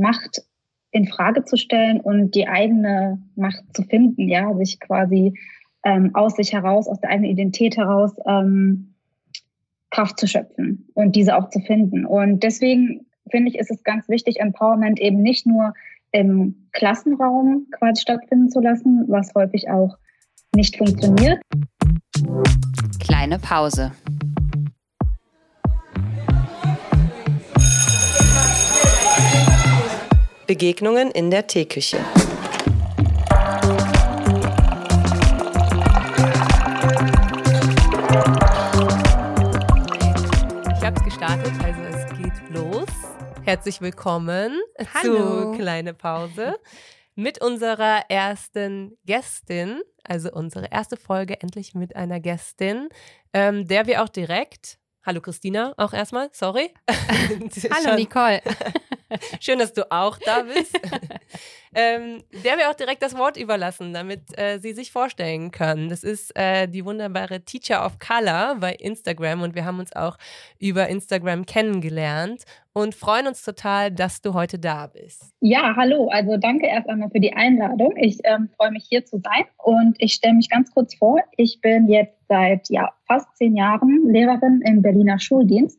Macht in Frage zu stellen und die eigene Macht zu finden, ja, sich quasi ähm, aus sich heraus, aus der eigenen Identität heraus ähm, Kraft zu schöpfen und diese auch zu finden. Und deswegen finde ich, ist es ganz wichtig, Empowerment eben nicht nur im Klassenraum quasi stattfinden zu lassen, was häufig auch nicht funktioniert. Kleine Pause. Begegnungen in der Teeküche. Ich habe es gestartet, also es geht los. Herzlich willkommen Hallo. zu Kleine Pause mit unserer ersten Gästin, also unsere erste Folge endlich mit einer Gästin, ähm, der wir auch direkt Hallo Christina, auch erstmal, sorry. Hallo Nicole. Schön, dass du auch da bist. ähm, der wir auch direkt das Wort überlassen, damit äh, sie sich vorstellen können. Das ist äh, die wunderbare Teacher of Color bei Instagram und wir haben uns auch über Instagram kennengelernt und freuen uns total, dass du heute da bist. Ja, hallo. Also danke erst einmal für die Einladung. Ich ähm, freue mich hier zu sein und ich stelle mich ganz kurz vor. Ich bin jetzt seit ja, fast zehn Jahren Lehrerin im Berliner Schuldienst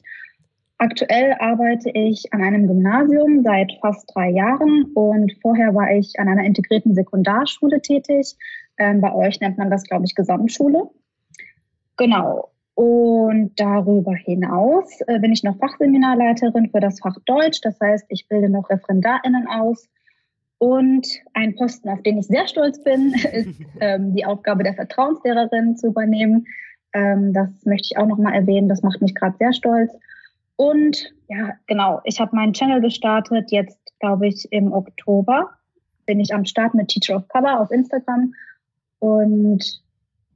Aktuell arbeite ich an einem Gymnasium seit fast drei Jahren und vorher war ich an einer integrierten Sekundarschule tätig. Ähm, bei euch nennt man das, glaube ich, Gesamtschule. Genau. Und darüber hinaus äh, bin ich noch Fachseminarleiterin für das Fach Deutsch. Das heißt, ich bilde noch ReferendarInnen aus. Und ein Posten, auf den ich sehr stolz bin, ist ähm, die Aufgabe der Vertrauenslehrerin zu übernehmen. Ähm, das möchte ich auch noch mal erwähnen. Das macht mich gerade sehr stolz. Und ja, genau, ich habe meinen Channel gestartet. Jetzt, glaube ich, im Oktober bin ich am Start mit Teacher of Color auf Instagram und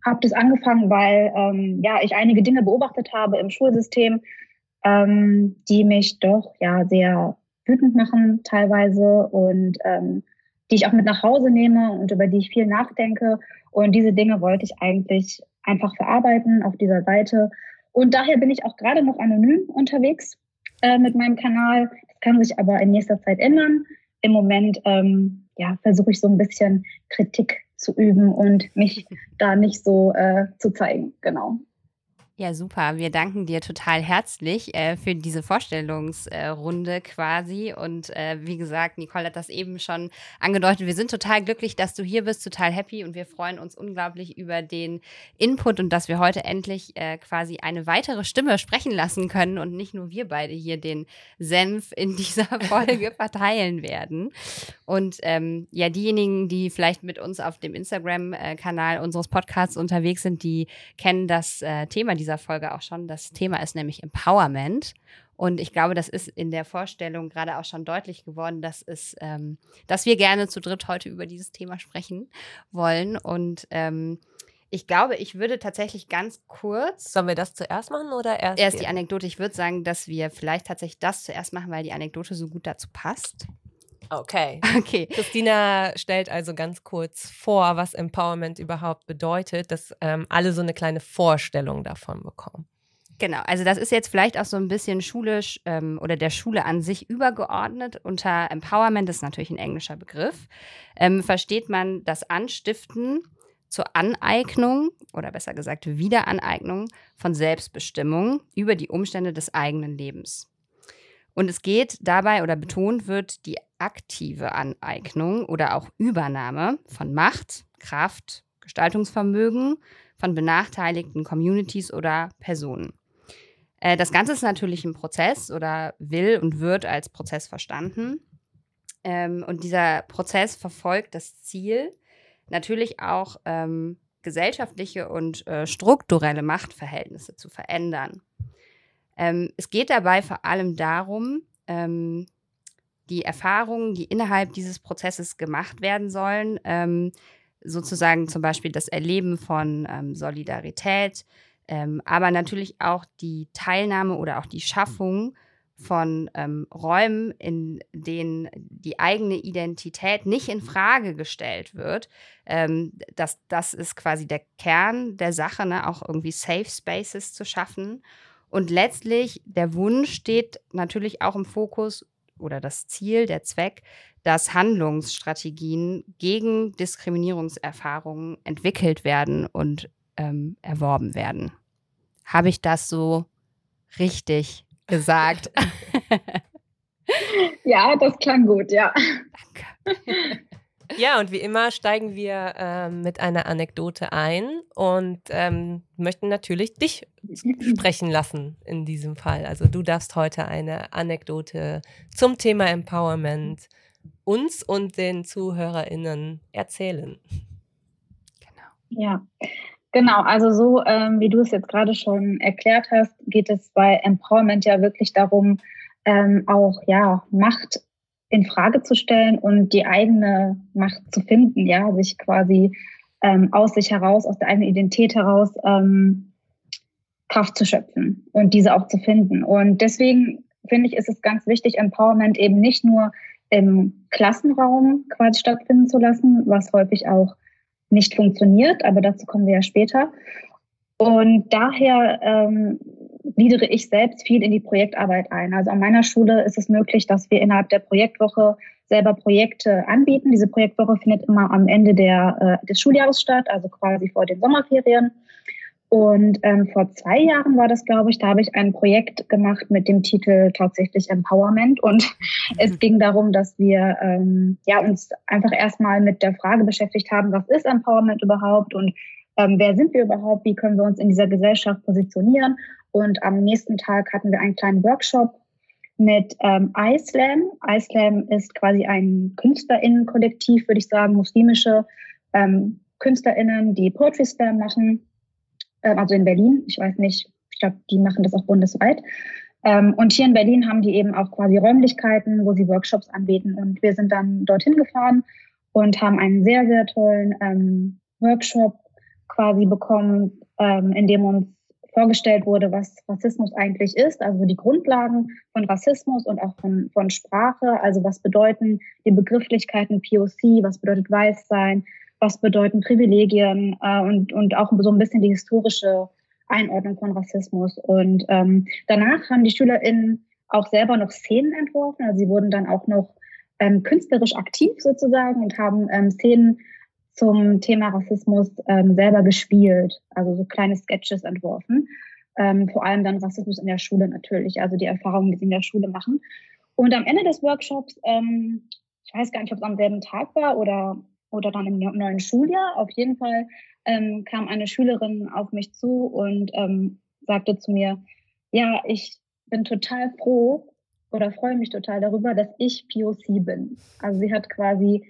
habe das angefangen, weil ähm, ja ich einige Dinge beobachtet habe im Schulsystem, ähm, die mich doch ja sehr wütend machen teilweise und ähm, die ich auch mit nach Hause nehme und über die ich viel nachdenke. Und diese Dinge wollte ich eigentlich einfach verarbeiten auf dieser Seite und daher bin ich auch gerade noch anonym unterwegs äh, mit meinem Kanal. Das kann sich aber in nächster Zeit ändern. Im Moment ähm, ja, versuche ich so ein bisschen Kritik zu üben und mich da nicht so äh, zu zeigen. Genau. Ja, super. Wir danken dir total herzlich äh, für diese Vorstellungsrunde äh, quasi. Und äh, wie gesagt, Nicole hat das eben schon angedeutet. Wir sind total glücklich, dass du hier bist, total happy und wir freuen uns unglaublich über den Input und dass wir heute endlich äh, quasi eine weitere Stimme sprechen lassen können und nicht nur wir beide hier den Senf in dieser Folge verteilen werden. Und ähm, ja, diejenigen, die vielleicht mit uns auf dem Instagram-Kanal unseres Podcasts unterwegs sind, die kennen das äh, Thema dieser Folge auch schon. Das Thema ist nämlich Empowerment. Und ich glaube, das ist in der Vorstellung gerade auch schon deutlich geworden, dass, es, ähm, dass wir gerne zu dritt heute über dieses Thema sprechen wollen. Und ähm, ich glaube, ich würde tatsächlich ganz kurz. Sollen wir das zuerst machen oder erst? Erst die Anekdote. Ich würde sagen, dass wir vielleicht tatsächlich das zuerst machen, weil die Anekdote so gut dazu passt. Okay. Okay. Christina stellt also ganz kurz vor, was Empowerment überhaupt bedeutet, dass ähm, alle so eine kleine Vorstellung davon bekommen. Genau, also das ist jetzt vielleicht auch so ein bisschen schulisch ähm, oder der Schule an sich übergeordnet. Unter Empowerment ist natürlich ein englischer Begriff. Ähm, versteht man das Anstiften zur Aneignung oder besser gesagt Wiederaneignung von Selbstbestimmung über die Umstände des eigenen Lebens. Und es geht dabei oder betont wird die aktive Aneignung oder auch Übernahme von Macht, Kraft, Gestaltungsvermögen von benachteiligten Communities oder Personen. Äh, das Ganze ist natürlich ein Prozess oder will und wird als Prozess verstanden. Ähm, und dieser Prozess verfolgt das Ziel, natürlich auch ähm, gesellschaftliche und äh, strukturelle Machtverhältnisse zu verändern. Ähm, es geht dabei vor allem darum, ähm, die Erfahrungen, die innerhalb dieses Prozesses gemacht werden sollen, ähm, sozusagen zum Beispiel das Erleben von ähm, Solidarität, ähm, aber natürlich auch die Teilnahme oder auch die Schaffung von ähm, Räumen, in denen die eigene Identität nicht in Frage gestellt wird. Ähm, das, das ist quasi der Kern der Sache, ne? auch irgendwie Safe Spaces zu schaffen und letztlich der Wunsch steht natürlich auch im Fokus, oder das Ziel, der Zweck, dass Handlungsstrategien gegen Diskriminierungserfahrungen entwickelt werden und ähm, erworben werden. Habe ich das so richtig gesagt? ja, das klang gut, ja. Danke. Ja, und wie immer steigen wir äh, mit einer Anekdote ein und ähm, möchten natürlich dich sprechen lassen in diesem Fall. Also du darfst heute eine Anekdote zum Thema Empowerment uns und den ZuhörerInnen erzählen. Genau. Ja, genau. Also so, ähm, wie du es jetzt gerade schon erklärt hast, geht es bei Empowerment ja wirklich darum, ähm, auch ja Macht in Frage zu stellen und die eigene Macht zu finden, ja, sich quasi ähm, aus sich heraus, aus der eigenen Identität heraus ähm, Kraft zu schöpfen und diese auch zu finden. Und deswegen finde ich, ist es ganz wichtig, Empowerment eben nicht nur im Klassenraum quasi stattfinden zu lassen, was häufig auch nicht funktioniert, aber dazu kommen wir ja später. Und daher ähm, gliedere ich selbst viel in die Projektarbeit ein. Also an meiner Schule ist es möglich, dass wir innerhalb der Projektwoche selber Projekte anbieten. Diese Projektwoche findet immer am Ende der, äh, des Schuljahres statt, also quasi vor den Sommerferien. Und ähm, vor zwei Jahren war das, glaube ich, da habe ich ein Projekt gemacht mit dem Titel tatsächlich Empowerment. Und mhm. es ging darum, dass wir ähm, ja, uns einfach erstmal mit der Frage beschäftigt haben, was ist Empowerment überhaupt und ähm, wer sind wir überhaupt, wie können wir uns in dieser Gesellschaft positionieren. Und am nächsten Tag hatten wir einen kleinen Workshop mit ähm, iSlam. iSlam ist quasi ein KünstlerInnen-Kollektiv, würde ich sagen, muslimische ähm, KünstlerInnen, die Poetry Slam machen ähm, also in Berlin. Ich weiß nicht, ich glaube, die machen das auch bundesweit. Ähm, und hier in Berlin haben die eben auch quasi Räumlichkeiten, wo sie Workshops anbieten. Und wir sind dann dorthin gefahren und haben einen sehr, sehr tollen ähm, Workshop quasi bekommen, ähm, in dem uns vorgestellt wurde, was Rassismus eigentlich ist, also die Grundlagen von Rassismus und auch von, von Sprache, also was bedeuten die Begrifflichkeiten POC, was bedeutet Weißsein, was bedeuten Privilegien äh, und, und auch so ein bisschen die historische Einordnung von Rassismus. Und ähm, danach haben die SchülerInnen auch selber noch Szenen entworfen. Also sie wurden dann auch noch ähm, künstlerisch aktiv sozusagen und haben ähm, Szenen zum Thema Rassismus ähm, selber gespielt, also so kleine Sketches entworfen. Ähm, vor allem dann Rassismus in der Schule natürlich, also die Erfahrungen, die sie in der Schule machen. Und am Ende des Workshops, ähm, ich weiß gar nicht, ob es am selben Tag war oder oder dann im neuen Schuljahr. Auf jeden Fall ähm, kam eine Schülerin auf mich zu und ähm, sagte zu mir, ja, ich bin total froh oder freue mich total darüber, dass ich POC bin. Also sie hat quasi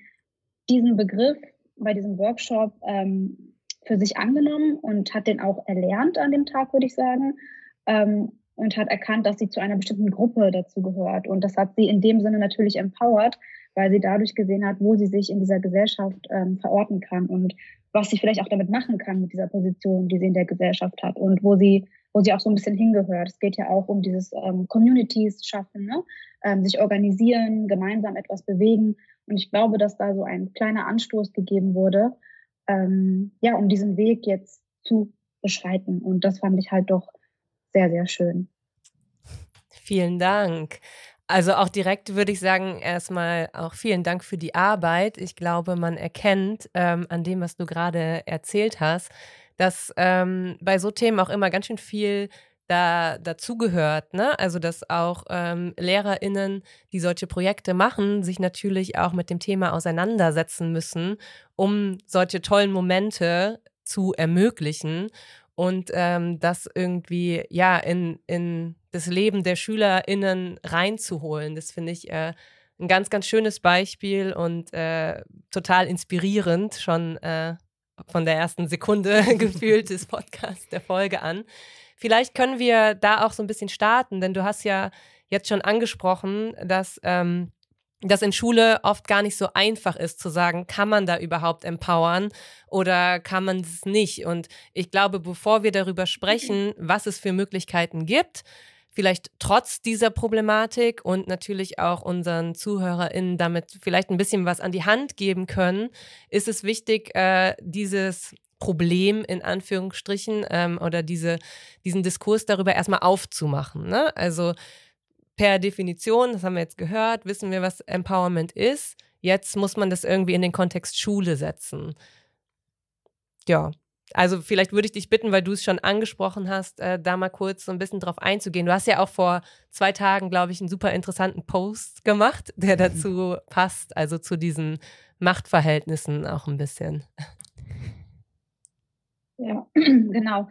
diesen Begriff bei diesem Workshop ähm, für sich angenommen und hat den auch erlernt an dem Tag, würde ich sagen. Ähm, und hat erkannt, dass sie zu einer bestimmten Gruppe dazu gehört. Und das hat sie in dem Sinne natürlich empowert, weil sie dadurch gesehen hat, wo sie sich in dieser Gesellschaft ähm, verorten kann und was sie vielleicht auch damit machen kann mit dieser Position, die sie in der Gesellschaft hat und wo sie, wo sie auch so ein bisschen hingehört. Es geht ja auch um dieses ähm, Communities schaffen, ne? ähm, sich organisieren, gemeinsam etwas bewegen. Und ich glaube, dass da so ein kleiner Anstoß gegeben wurde, ähm, ja, um diesen Weg jetzt zu beschreiten. Und das fand ich halt doch sehr, sehr schön. Vielen Dank. Also auch direkt würde ich sagen, erstmal auch vielen Dank für die Arbeit. Ich glaube, man erkennt ähm, an dem, was du gerade erzählt hast, dass ähm, bei so Themen auch immer ganz schön viel da dazugehört. Ne? Also dass auch ähm, LehrerInnen, die solche Projekte machen, sich natürlich auch mit dem Thema auseinandersetzen müssen, um solche tollen Momente zu ermöglichen und ähm, das irgendwie ja in, in das Leben der SchülerInnen reinzuholen. Das finde ich äh, ein ganz, ganz schönes Beispiel und äh, total inspirierend, schon äh, von der ersten Sekunde gefühlt des Podcasts, der Folge an. Vielleicht können wir da auch so ein bisschen starten, denn du hast ja jetzt schon angesprochen, dass ähm, dass in Schule oft gar nicht so einfach ist zu sagen, kann man da überhaupt empowern oder kann man es nicht. Und ich glaube, bevor wir darüber sprechen, was es für Möglichkeiten gibt, vielleicht trotz dieser Problematik und natürlich auch unseren ZuhörerInnen damit vielleicht ein bisschen was an die Hand geben können, ist es wichtig, äh, dieses Problem in Anführungsstrichen ähm, oder diese, diesen Diskurs darüber erstmal aufzumachen. Ne? Also per Definition, das haben wir jetzt gehört, wissen wir, was Empowerment ist. Jetzt muss man das irgendwie in den Kontext Schule setzen. Ja, also vielleicht würde ich dich bitten, weil du es schon angesprochen hast, äh, da mal kurz so ein bisschen drauf einzugehen. Du hast ja auch vor zwei Tagen, glaube ich, einen super interessanten Post gemacht, der dazu passt, also zu diesen Machtverhältnissen auch ein bisschen. Ja, genau.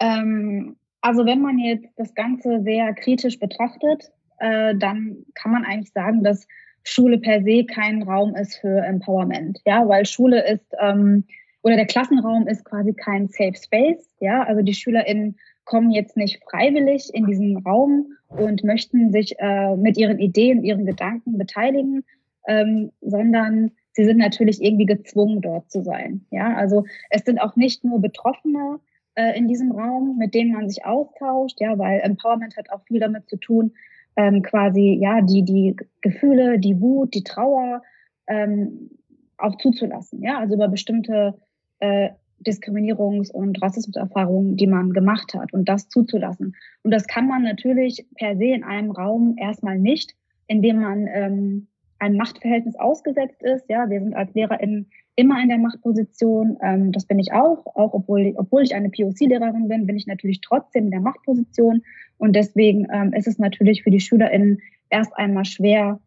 Ähm, also wenn man jetzt das Ganze sehr kritisch betrachtet, äh, dann kann man eigentlich sagen, dass Schule per se kein Raum ist für Empowerment. Ja, weil Schule ist ähm, oder der Klassenraum ist quasi kein Safe Space. Ja, also die SchülerInnen kommen jetzt nicht freiwillig in diesen Raum und möchten sich äh, mit ihren Ideen, ihren Gedanken beteiligen, ähm, sondern sie sind natürlich irgendwie gezwungen, dort zu sein. Ja, also es sind auch nicht nur Betroffene äh, in diesem Raum, mit denen man sich austauscht, ja, weil Empowerment hat auch viel damit zu tun, ähm, quasi ja die die Gefühle, die Wut, die Trauer ähm, auch zuzulassen. Ja, also über bestimmte äh, Diskriminierungs- und Rassismuserfahrungen, die man gemacht hat und das zuzulassen. Und das kann man natürlich per se in einem Raum erstmal nicht, indem man ähm, einem Machtverhältnis ausgesetzt ist. Ja, wir sind als LehrerInnen immer in der Machtposition. Ähm, das bin ich auch, auch obwohl, obwohl ich eine POC-Lehrerin bin, bin ich natürlich trotzdem in der Machtposition. Und deswegen ähm, ist es natürlich für die SchülerInnen erst einmal schwer,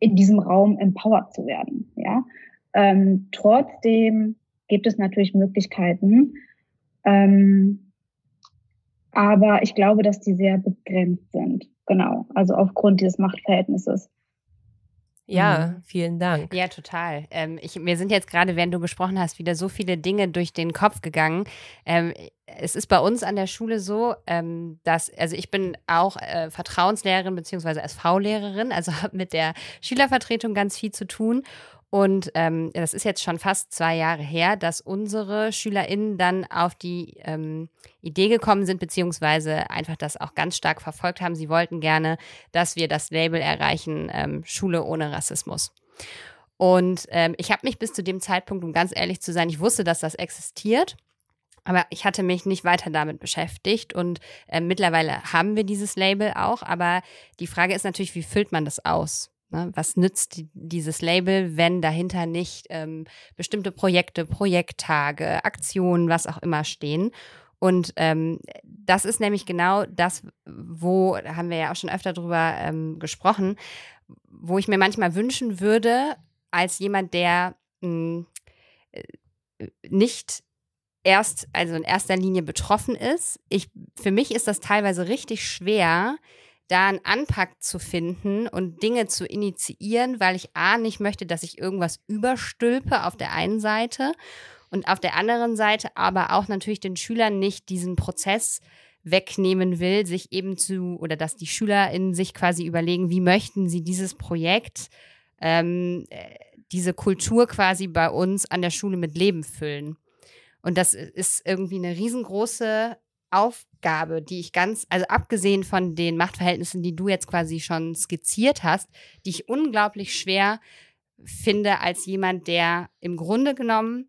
in diesem Raum empowered zu werden. Ja, ähm, trotzdem gibt es natürlich Möglichkeiten. Ähm, aber ich glaube, dass die sehr begrenzt sind. Genau. Also aufgrund dieses Machtverhältnisses. Ja, mhm. vielen Dank. Ja, total. Ähm, ich, mir sind jetzt gerade, während du gesprochen hast, wieder so viele Dinge durch den Kopf gegangen. Ähm, es ist bei uns an der Schule so, ähm, dass, also ich bin auch äh, Vertrauenslehrerin beziehungsweise SV-Lehrerin, also habe mit der Schülervertretung ganz viel zu tun. Und ähm, das ist jetzt schon fast zwei Jahre her, dass unsere SchülerInnen dann auf die ähm, Idee gekommen sind, beziehungsweise einfach das auch ganz stark verfolgt haben. Sie wollten gerne, dass wir das Label erreichen, ähm, Schule ohne Rassismus. Und ähm, ich habe mich bis zu dem Zeitpunkt, um ganz ehrlich zu sein, ich wusste, dass das existiert. Aber ich hatte mich nicht weiter damit beschäftigt und äh, mittlerweile haben wir dieses Label auch. Aber die Frage ist natürlich, wie füllt man das aus? Ne? Was nützt die, dieses Label, wenn dahinter nicht ähm, bestimmte Projekte, Projekttage, Aktionen, was auch immer stehen? Und ähm, das ist nämlich genau das, wo, da haben wir ja auch schon öfter drüber ähm, gesprochen, wo ich mir manchmal wünschen würde, als jemand, der mh, hm, äh, nicht erst, also in erster Linie betroffen ist. Ich, für mich ist das teilweise richtig schwer, da einen Anpack zu finden und Dinge zu initiieren, weil ich A nicht möchte, dass ich irgendwas überstülpe auf der einen Seite und auf der anderen Seite aber auch natürlich den Schülern nicht diesen Prozess wegnehmen will, sich eben zu, oder dass die Schüler in sich quasi überlegen, wie möchten sie dieses Projekt, ähm, äh, diese Kultur quasi bei uns an der Schule mit Leben füllen. Und das ist irgendwie eine riesengroße Aufgabe, die ich ganz, also abgesehen von den Machtverhältnissen, die du jetzt quasi schon skizziert hast, die ich unglaublich schwer finde als jemand, der im Grunde genommen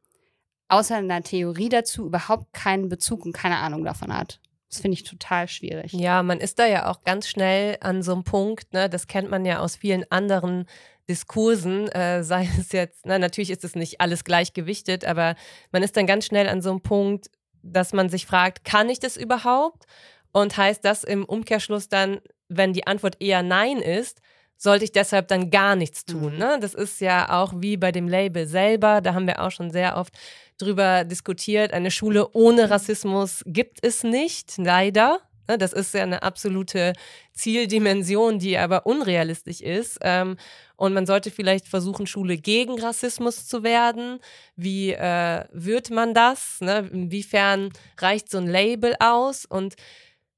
außer einer Theorie dazu überhaupt keinen Bezug und keine Ahnung davon hat. Das finde ich total schwierig. Ja, man ist da ja auch ganz schnell an so einem Punkt, ne, das kennt man ja aus vielen anderen Diskursen, äh, sei es jetzt, na, natürlich ist es nicht alles gleichgewichtet, aber man ist dann ganz schnell an so einem Punkt, dass man sich fragt, kann ich das überhaupt? Und heißt das im Umkehrschluss dann, wenn die Antwort eher Nein ist, sollte ich deshalb dann gar nichts tun. Mhm. Ne? Das ist ja auch wie bei dem Label selber, da haben wir auch schon sehr oft drüber diskutiert. Eine Schule ohne Rassismus gibt es nicht, leider. Ne? Das ist ja eine absolute Zieldimension, die aber unrealistisch ist. Ähm, und man sollte vielleicht versuchen, Schule gegen Rassismus zu werden. Wie äh, wird man das? Ne? Inwiefern reicht so ein Label aus? Und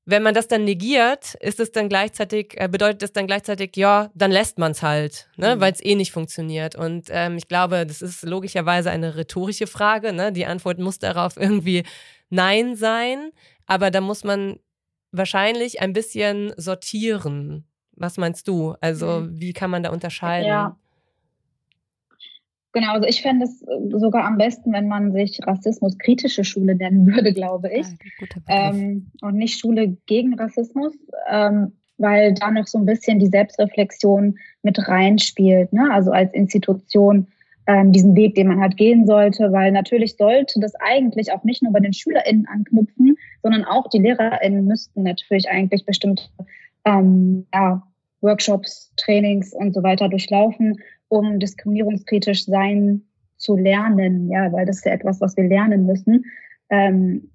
wenn man das dann negiert, ist es dann gleichzeitig, äh, bedeutet es dann gleichzeitig, ja, dann lässt man es halt, ne, mhm. weil es eh nicht funktioniert. Und ähm, ich glaube, das ist logischerweise eine rhetorische Frage. Ne? Die Antwort muss darauf irgendwie Nein sein. Aber da muss man wahrscheinlich ein bisschen sortieren. Was meinst du? Also, mhm. wie kann man da unterscheiden? Ja. Genau, also ich fände es äh, sogar am besten, wenn man sich rassismuskritische Schule nennen würde, glaube ich. Ja, ähm, und nicht Schule gegen Rassismus. Ähm, weil da noch so ein bisschen die Selbstreflexion mit reinspielt, ne? also als Institution ähm, diesen Weg, den man halt gehen sollte, weil natürlich sollte das eigentlich auch nicht nur bei den SchülerInnen anknüpfen, sondern auch die LehrerInnen müssten natürlich eigentlich bestimmte ähm, ja, Workshops, Trainings und so weiter durchlaufen, um diskriminierungskritisch sein zu lernen, ja, weil das ist ja etwas, was wir lernen müssen. Ähm,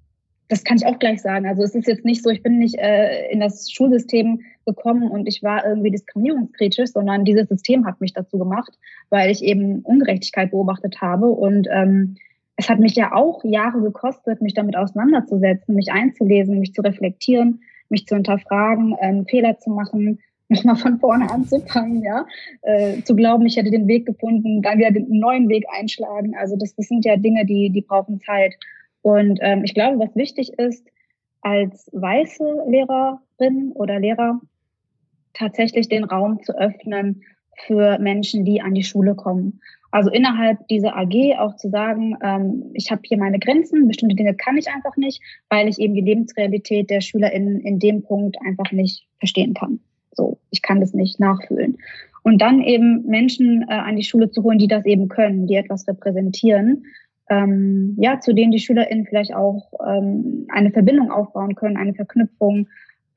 das kann ich auch gleich sagen. Also es ist jetzt nicht so, ich bin nicht äh, in das Schulsystem gekommen und ich war irgendwie diskriminierungskritisch, sondern dieses System hat mich dazu gemacht, weil ich eben Ungerechtigkeit beobachtet habe. Und ähm, es hat mich ja auch Jahre gekostet, mich damit auseinanderzusetzen, mich einzulesen, mich zu reflektieren, mich zu hinterfragen, ähm, Fehler zu machen, nochmal von vorne anzufangen, ja, äh, zu glauben, ich hätte den Weg gefunden, dann wieder den neuen Weg einschlagen. Also das, das sind ja Dinge, die, die brauchen Zeit. Und ähm, ich glaube, was wichtig ist, als weiße Lehrerin oder Lehrer tatsächlich den Raum zu öffnen für Menschen, die an die Schule kommen. Also innerhalb dieser AG auch zu sagen, ähm, ich habe hier meine Grenzen, bestimmte Dinge kann ich einfach nicht, weil ich eben die Lebensrealität der SchülerInnen in dem Punkt einfach nicht verstehen kann. So, ich kann das nicht nachfühlen. Und dann eben Menschen äh, an die Schule zu holen, die das eben können, die etwas repräsentieren ähm, ja, zu denen die SchülerInnen vielleicht auch ähm, eine Verbindung aufbauen können, eine Verknüpfung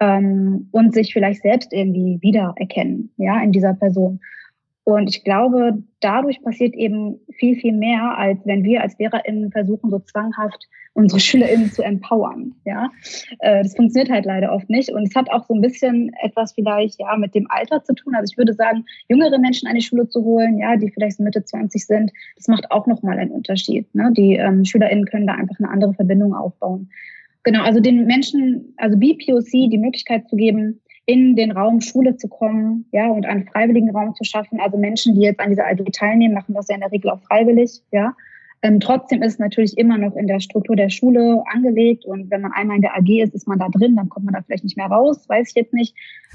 ähm, und sich vielleicht selbst irgendwie wiedererkennen, ja, in dieser Person. Und ich glaube, dadurch passiert eben viel, viel mehr, als wenn wir als LehrerInnen versuchen, so zwanghaft unsere SchülerInnen zu empowern. Ja, äh, das funktioniert halt leider oft nicht. Und es hat auch so ein bisschen etwas vielleicht, ja, mit dem Alter zu tun. Also ich würde sagen, jüngere Menschen an die Schule zu holen, ja, die vielleicht so Mitte 20 sind, das macht auch nochmal einen Unterschied. Ne? Die ähm, SchülerInnen können da einfach eine andere Verbindung aufbauen. Genau, also den Menschen, also BPOC die Möglichkeit zu geben, in den Raum Schule zu kommen, ja, und einen freiwilligen Raum zu schaffen. Also Menschen, die jetzt an dieser AG teilnehmen, machen das ja in der Regel auch freiwillig, ja. Ähm, trotzdem ist es natürlich immer noch in der Struktur der Schule angelegt und wenn man einmal in der AG ist, ist man da drin, dann kommt man da vielleicht nicht mehr raus, weiß ich jetzt nicht.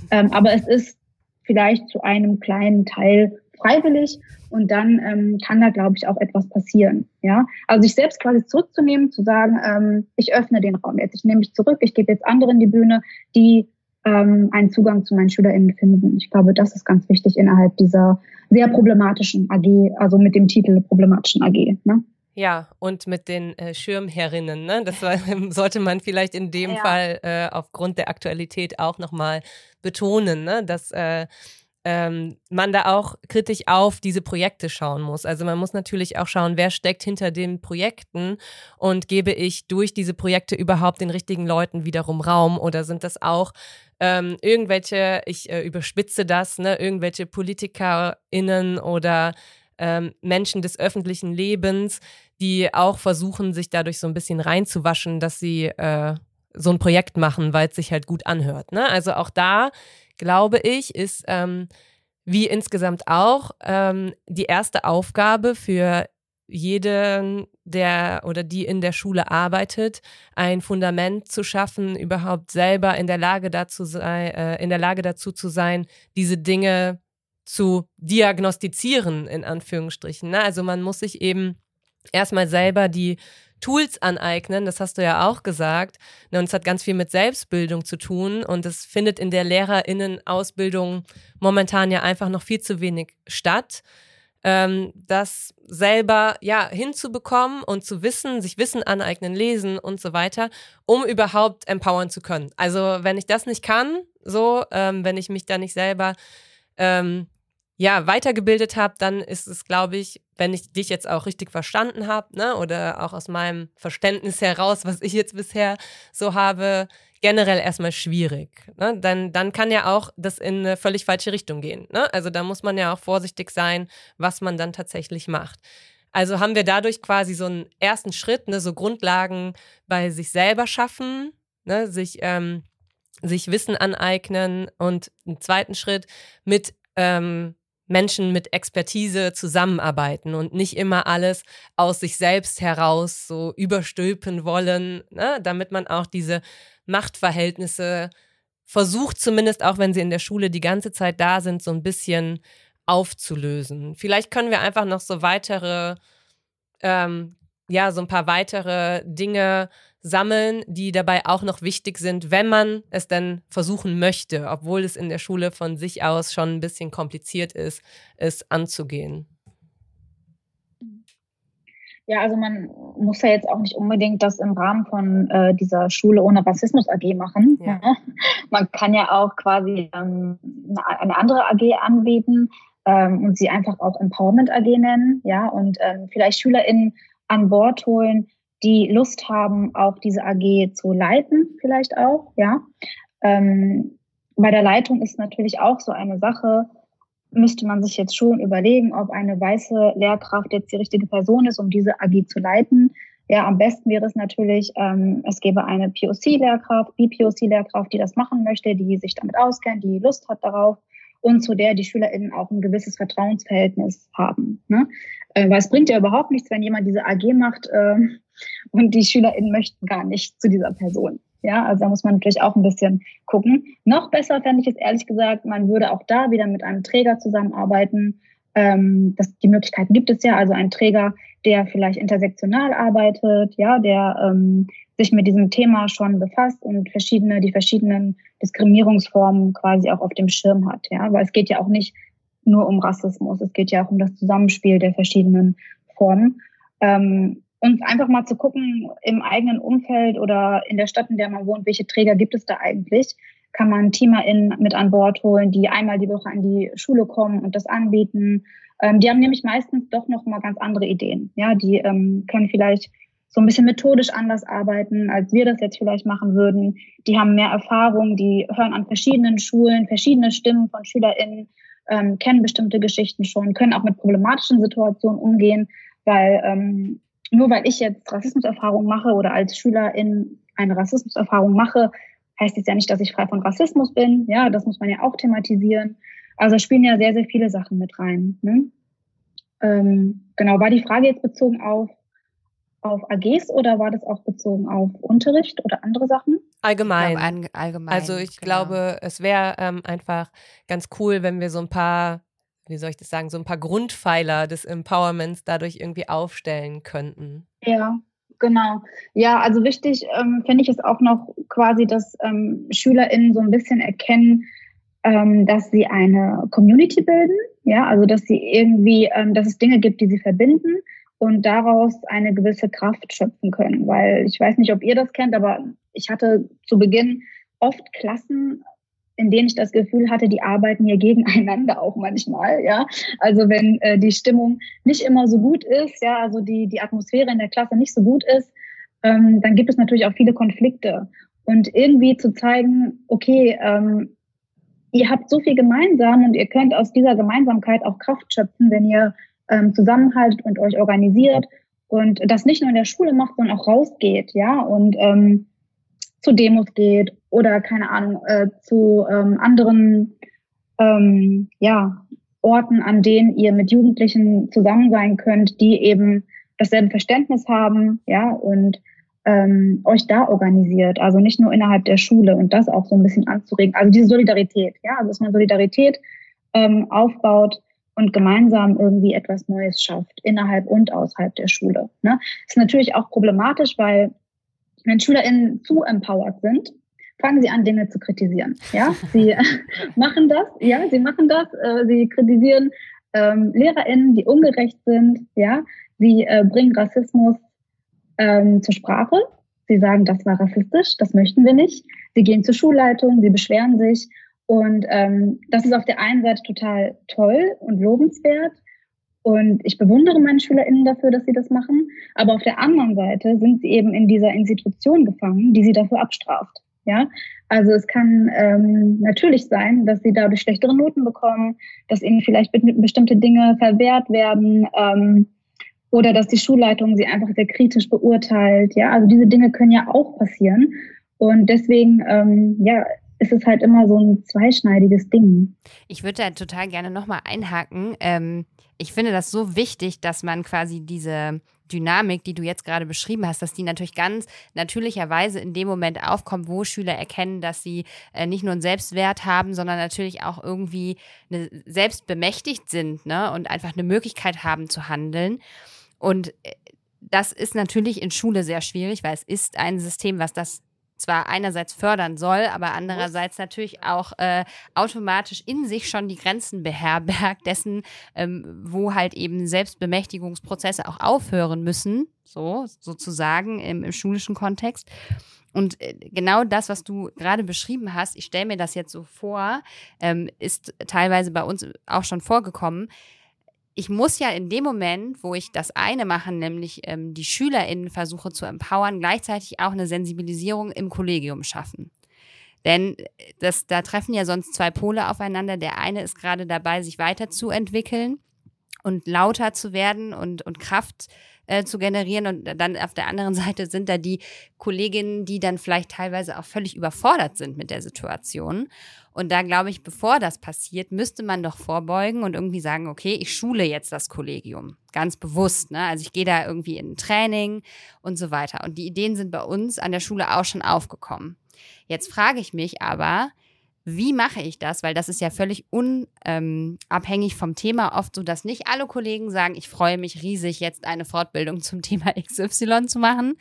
Ähm, aber es ist vielleicht zu einem kleinen Teil freiwillig und dann ähm, kann da, glaube ich, auch etwas passieren. Ja, also sich selbst quasi zurückzunehmen, zu sagen, ähm, ich öffne den Raum jetzt, ich nehme mich zurück, ich gebe jetzt anderen die Bühne, die ähm, einen Zugang zu meinen SchülerInnen finden. Ich glaube, das ist ganz wichtig innerhalb dieser sehr problematischen AG, also mit dem Titel problematischen AG. Ne? Ja, und mit den äh, Schirmherrinnen, ne? Das war, sollte man vielleicht in dem ja. Fall äh, aufgrund der Aktualität auch nochmal betonen, ne? dass äh, ähm, man da auch kritisch auf diese Projekte schauen muss. Also man muss natürlich auch schauen, wer steckt hinter den Projekten und gebe ich durch diese Projekte überhaupt den richtigen Leuten wiederum Raum oder sind das auch ähm, irgendwelche, ich äh, überspitze das, ne, irgendwelche PolitikerInnen oder ähm, Menschen des öffentlichen Lebens, die auch versuchen, sich dadurch so ein bisschen reinzuwaschen, dass sie äh, so ein Projekt machen, weil es sich halt gut anhört. Ne? Also auch da, glaube ich, ist ähm, wie insgesamt auch ähm, die erste Aufgabe für jeden, der oder die in der Schule arbeitet, ein Fundament zu schaffen, überhaupt selber in der Lage dazu sei, äh, in der Lage dazu zu sein, diese Dinge zu diagnostizieren, in Anführungsstrichen. Ne? Also man muss sich eben erstmal selber die Tools aneignen, das hast du ja auch gesagt. Ne? Und es hat ganz viel mit Selbstbildung zu tun und es findet in der Lehrerinnenausbildung momentan ja einfach noch viel zu wenig statt ähm, das selber ja hinzubekommen und zu wissen, sich Wissen aneignen, lesen und so weiter, um überhaupt empowern zu können. Also wenn ich das nicht kann, so, ähm, wenn ich mich da nicht selber ähm, ja, weitergebildet habe, dann ist es, glaube ich, wenn ich dich jetzt auch richtig verstanden habe, ne, oder auch aus meinem Verständnis heraus, was ich jetzt bisher so habe, generell erstmal schwierig. Ne? Dann, dann kann ja auch das in eine völlig falsche Richtung gehen. Ne? Also da muss man ja auch vorsichtig sein, was man dann tatsächlich macht. Also haben wir dadurch quasi so einen ersten Schritt, ne, so Grundlagen bei sich selber schaffen, ne, sich, ähm, sich Wissen aneignen und einen zweiten Schritt mit ähm, Menschen mit Expertise zusammenarbeiten und nicht immer alles aus sich selbst heraus so überstülpen wollen, ne? damit man auch diese Machtverhältnisse versucht, zumindest auch wenn sie in der Schule die ganze Zeit da sind, so ein bisschen aufzulösen. Vielleicht können wir einfach noch so weitere, ähm, ja, so ein paar weitere Dinge sammeln, die dabei auch noch wichtig sind, wenn man es denn versuchen möchte, obwohl es in der Schule von sich aus schon ein bisschen kompliziert ist, es anzugehen? Ja, also man muss ja jetzt auch nicht unbedingt das im Rahmen von äh, dieser Schule ohne Rassismus AG machen. Ja. Ne? Man kann ja auch quasi ähm, eine andere AG anbieten ähm, und sie einfach auch Empowerment AG nennen, ja, und ähm, vielleicht SchülerInnen an Bord holen, die Lust haben, auch diese AG zu leiten, vielleicht auch, ja. Ähm, bei der Leitung ist natürlich auch so eine Sache, müsste man sich jetzt schon überlegen, ob eine weiße Lehrkraft jetzt die richtige Person ist, um diese AG zu leiten. Ja, am besten wäre es natürlich, ähm, es gäbe eine POC-Lehrkraft, BPOC-Lehrkraft, die das machen möchte, die sich damit auskennt, die Lust hat darauf und zu der die SchülerInnen auch ein gewisses Vertrauensverhältnis haben. Ne? Äh, weil es bringt ja überhaupt nichts, wenn jemand diese AG macht äh, und die SchülerInnen möchten gar nicht zu dieser Person. Ja, also da muss man natürlich auch ein bisschen gucken. Noch besser fände ich es ehrlich gesagt, man würde auch da wieder mit einem Träger zusammenarbeiten. Ähm, das, die Möglichkeiten gibt es ja, also ein Träger, der vielleicht intersektional arbeitet, ja, der ähm, sich mit diesem Thema schon befasst und verschiedene, die verschiedenen Diskriminierungsformen quasi auch auf dem Schirm hat, ja, weil es geht ja auch nicht nur um Rassismus, es geht ja auch um das Zusammenspiel der verschiedenen Formen. Ähm, und einfach mal zu gucken im eigenen Umfeld oder in der Stadt, in der man wohnt, welche Träger gibt es da eigentlich? Kann man TeamerInnen mit an Bord holen, die einmal die Woche an die Schule kommen und das anbieten? Ähm, die haben nämlich meistens doch noch mal ganz andere Ideen. Ja, die ähm, können vielleicht so ein bisschen methodisch anders arbeiten, als wir das jetzt vielleicht machen würden. Die haben mehr Erfahrung, die hören an verschiedenen Schulen, verschiedene Stimmen von SchülerInnen, ähm, kennen bestimmte Geschichten schon, können auch mit problematischen Situationen umgehen, weil ähm, nur weil ich jetzt Rassismuserfahrung mache oder als Schülerin eine Rassismuserfahrung mache, heißt es ja nicht, dass ich frei von Rassismus bin. Ja, das muss man ja auch thematisieren. Also spielen ja sehr, sehr viele Sachen mit rein. Ne? Ähm, genau, war die Frage jetzt bezogen auf, auf AGs oder war das auch bezogen auf Unterricht oder andere Sachen? Allgemein. Ich glaub, allgemein also ich genau. glaube, es wäre ähm, einfach ganz cool, wenn wir so ein paar wie soll ich das sagen, so ein paar Grundpfeiler des Empowerments dadurch irgendwie aufstellen könnten. Ja, genau. Ja, also wichtig ähm, finde ich es auch noch quasi, dass ähm, SchülerInnen so ein bisschen erkennen, ähm, dass sie eine Community bilden, ja, also dass sie irgendwie, ähm, dass es Dinge gibt, die sie verbinden und daraus eine gewisse Kraft schöpfen können. Weil ich weiß nicht, ob ihr das kennt, aber ich hatte zu Beginn oft Klassen, in denen ich das Gefühl hatte, die arbeiten hier gegeneinander auch manchmal, ja. Also wenn äh, die Stimmung nicht immer so gut ist, ja, also die, die Atmosphäre in der Klasse nicht so gut ist, ähm, dann gibt es natürlich auch viele Konflikte. Und irgendwie zu zeigen, okay, ähm, ihr habt so viel gemeinsam und ihr könnt aus dieser Gemeinsamkeit auch Kraft schöpfen, wenn ihr ähm, zusammenhaltet und euch organisiert und das nicht nur in der Schule macht, sondern auch rausgeht, ja, und ähm, zu Demos geht oder keine Ahnung, äh, zu ähm, anderen ähm, ja, Orten, an denen ihr mit Jugendlichen zusammen sein könnt, die eben dasselbe Verständnis haben, ja, und ähm, euch da organisiert, also nicht nur innerhalb der Schule und das auch so ein bisschen anzuregen. Also diese Solidarität, ja, also dass man Solidarität ähm, aufbaut und gemeinsam irgendwie etwas Neues schafft, innerhalb und außerhalb der Schule. Ne? Ist natürlich auch problematisch, weil wenn SchülerInnen zu empowered sind, fangen sie an, Dinge zu kritisieren. Ja, sie machen das, ja, sie machen das, äh, sie kritisieren ähm, LehrerInnen, die ungerecht sind, ja, sie äh, bringen Rassismus ähm, zur Sprache. Sie sagen, das war rassistisch, das möchten wir nicht. Sie gehen zur Schulleitung, sie beschweren sich. Und ähm, das ist auf der einen Seite total toll und lobenswert. Und ich bewundere meine SchülerInnen dafür, dass sie das machen. Aber auf der anderen Seite sind sie eben in dieser Institution gefangen, die sie dafür abstraft. Ja, also es kann ähm, natürlich sein, dass sie dadurch schlechtere Noten bekommen, dass ihnen vielleicht bestimmte Dinge verwehrt werden ähm, oder dass die Schulleitung sie einfach sehr kritisch beurteilt. Ja, also diese Dinge können ja auch passieren. Und deswegen, ähm, ja, ist es halt immer so ein zweischneidiges Ding. Ich würde da total gerne nochmal einhaken. Ähm, ich finde das so wichtig, dass man quasi diese Dynamik, die du jetzt gerade beschrieben hast, dass die natürlich ganz natürlicherweise in dem Moment aufkommt, wo Schüler erkennen, dass sie äh, nicht nur einen Selbstwert haben, sondern natürlich auch irgendwie eine, selbst bemächtigt sind ne? und einfach eine Möglichkeit haben zu handeln. Und äh, das ist natürlich in Schule sehr schwierig, weil es ist ein System, was das zwar einerseits fördern soll, aber andererseits natürlich auch äh, automatisch in sich schon die Grenzen beherbergt dessen, ähm, wo halt eben Selbstbemächtigungsprozesse auch aufhören müssen, so sozusagen im, im schulischen Kontext. Und äh, genau das, was du gerade beschrieben hast, ich stelle mir das jetzt so vor, ähm, ist teilweise bei uns auch schon vorgekommen ich muss ja in dem Moment, wo ich das eine mache, nämlich ähm, die SchülerInnen versuche zu empowern, gleichzeitig auch eine Sensibilisierung im Kollegium schaffen. Denn äh, das, da treffen ja sonst zwei Pole aufeinander. Der eine ist gerade dabei, sich weiterzuentwickeln und lauter zu werden und, und Kraft äh, zu generieren. Und dann auf der anderen Seite sind da die Kolleginnen, die dann vielleicht teilweise auch völlig überfordert sind mit der Situation. Und da glaube ich, bevor das passiert, müsste man doch vorbeugen und irgendwie sagen, okay, ich schule jetzt das Kollegium. Ganz bewusst. Ne? Also ich gehe da irgendwie in ein Training und so weiter. Und die Ideen sind bei uns an der Schule auch schon aufgekommen. Jetzt frage ich mich aber, wie mache ich das? Weil das ist ja völlig unabhängig ähm, vom Thema. Oft so, dass nicht alle Kollegen sagen, ich freue mich riesig, jetzt eine Fortbildung zum Thema XY zu machen.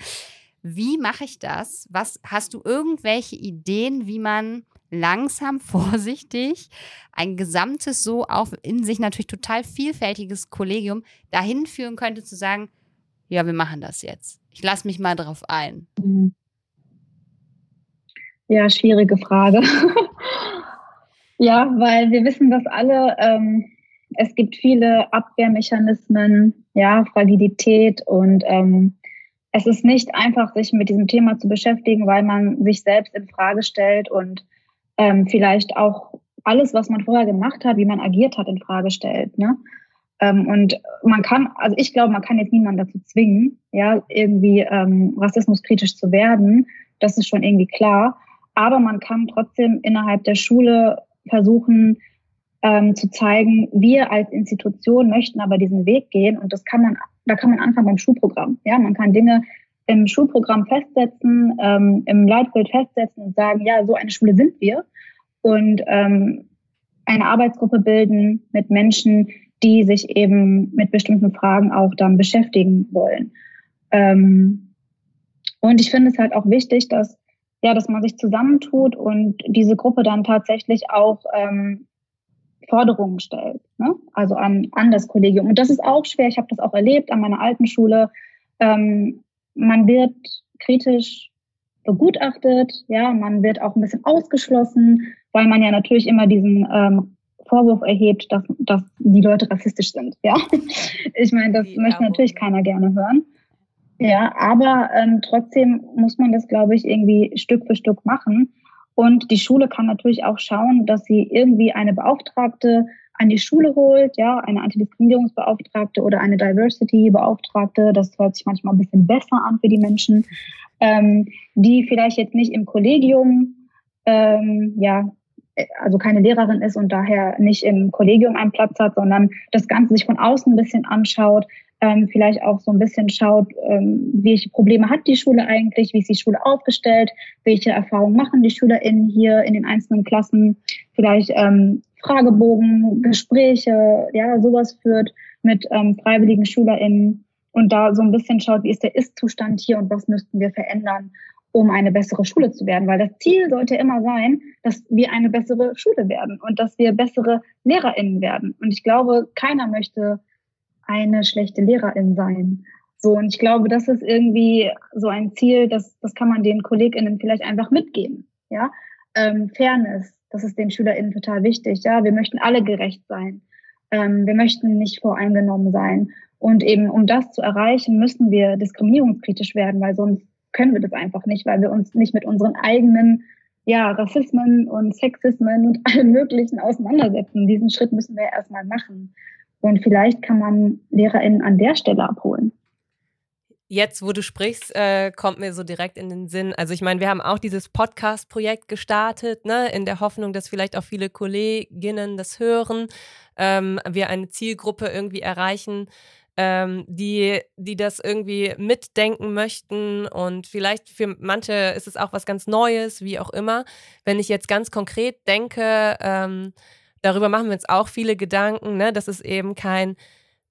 Wie mache ich das? Was hast du irgendwelche Ideen, wie man langsam, vorsichtig ein gesamtes, so auch in sich natürlich total vielfältiges Kollegium dahin führen könnte, zu sagen, ja, wir machen das jetzt. Ich lasse mich mal drauf ein. Mhm. Ja, schwierige Frage. ja, weil wir wissen das alle. Ähm, es gibt viele Abwehrmechanismen, ja, Fragilität und ähm, es ist nicht einfach, sich mit diesem Thema zu beschäftigen, weil man sich selbst in Frage stellt und ähm, vielleicht auch alles, was man vorher gemacht hat, wie man agiert hat, in Frage stellt. Ne? Ähm, und man kann, also ich glaube, man kann jetzt niemanden dazu zwingen, ja, irgendwie ähm, rassismuskritisch zu werden. Das ist schon irgendwie klar. Aber man kann trotzdem innerhalb der Schule versuchen ähm, zu zeigen, wir als Institution möchten aber diesen Weg gehen und das kann man, da kann man anfangen beim Schulprogramm. Ja, man kann Dinge im Schulprogramm festsetzen, ähm, im Leitbild festsetzen und sagen, ja, so eine Schule sind wir. Und ähm, eine Arbeitsgruppe bilden mit Menschen, die sich eben mit bestimmten Fragen auch dann beschäftigen wollen. Ähm, und ich finde es halt auch wichtig, dass ja, dass man sich zusammentut und diese Gruppe dann tatsächlich auch ähm, Forderungen stellt, ne? also an, an das Kollegium. Und das ist auch schwer. Ich habe das auch erlebt an meiner alten Schule. Ähm, man wird kritisch begutachtet, ja, man wird auch ein bisschen ausgeschlossen, weil man ja natürlich immer diesen ähm, Vorwurf erhebt, dass, dass die Leute rassistisch sind. Ja, ich meine, das die möchte natürlich keiner gerne hören. Ja, aber ähm, trotzdem muss man das, glaube ich, irgendwie Stück für Stück machen. Und die Schule kann natürlich auch schauen, dass sie irgendwie eine Beauftragte an die Schule holt, ja, eine Antidiskriminierungsbeauftragte oder eine Diversity-Beauftragte, das hört sich manchmal ein bisschen besser an für die Menschen, ähm, die vielleicht jetzt nicht im Kollegium, ähm, ja, also keine Lehrerin ist und daher nicht im Kollegium einen Platz hat, sondern das Ganze sich von außen ein bisschen anschaut, ähm, vielleicht auch so ein bisschen schaut, ähm, welche Probleme hat die Schule eigentlich, wie ist die Schule aufgestellt, welche Erfahrungen machen die SchülerInnen hier in den einzelnen Klassen, vielleicht ähm, Fragebogen, Gespräche, ja, sowas führt mit ähm, freiwilligen SchülerInnen und da so ein bisschen schaut, wie ist der Ist-Zustand hier und was müssten wir verändern, um eine bessere Schule zu werden. Weil das Ziel sollte immer sein, dass wir eine bessere Schule werden und dass wir bessere LehrerInnen werden. Und ich glaube, keiner möchte eine schlechte Lehrerin sein. So, und ich glaube, das ist irgendwie so ein Ziel, das, das kann man den KollegInnen vielleicht einfach mitgeben. Ja, ähm, Fairness, das ist den SchülerInnen total wichtig. Ja, wir möchten alle gerecht sein. Ähm, wir möchten nicht voreingenommen sein. Und eben, um das zu erreichen, müssen wir diskriminierungskritisch werden, weil sonst können wir das einfach nicht, weil wir uns nicht mit unseren eigenen ja, Rassismen und Sexismen und allem Möglichen auseinandersetzen. Diesen Schritt müssen wir erstmal machen. Und vielleicht kann man LehrerInnen an der Stelle abholen. Jetzt, wo du sprichst, äh, kommt mir so direkt in den Sinn. Also ich meine, wir haben auch dieses Podcast-Projekt gestartet, ne, in der Hoffnung, dass vielleicht auch viele Kolleginnen das hören, ähm, wir eine Zielgruppe irgendwie erreichen, ähm, die, die das irgendwie mitdenken möchten und vielleicht für manche ist es auch was ganz Neues, wie auch immer. Wenn ich jetzt ganz konkret denke, ähm, darüber machen wir uns auch viele Gedanken, ne, dass es eben kein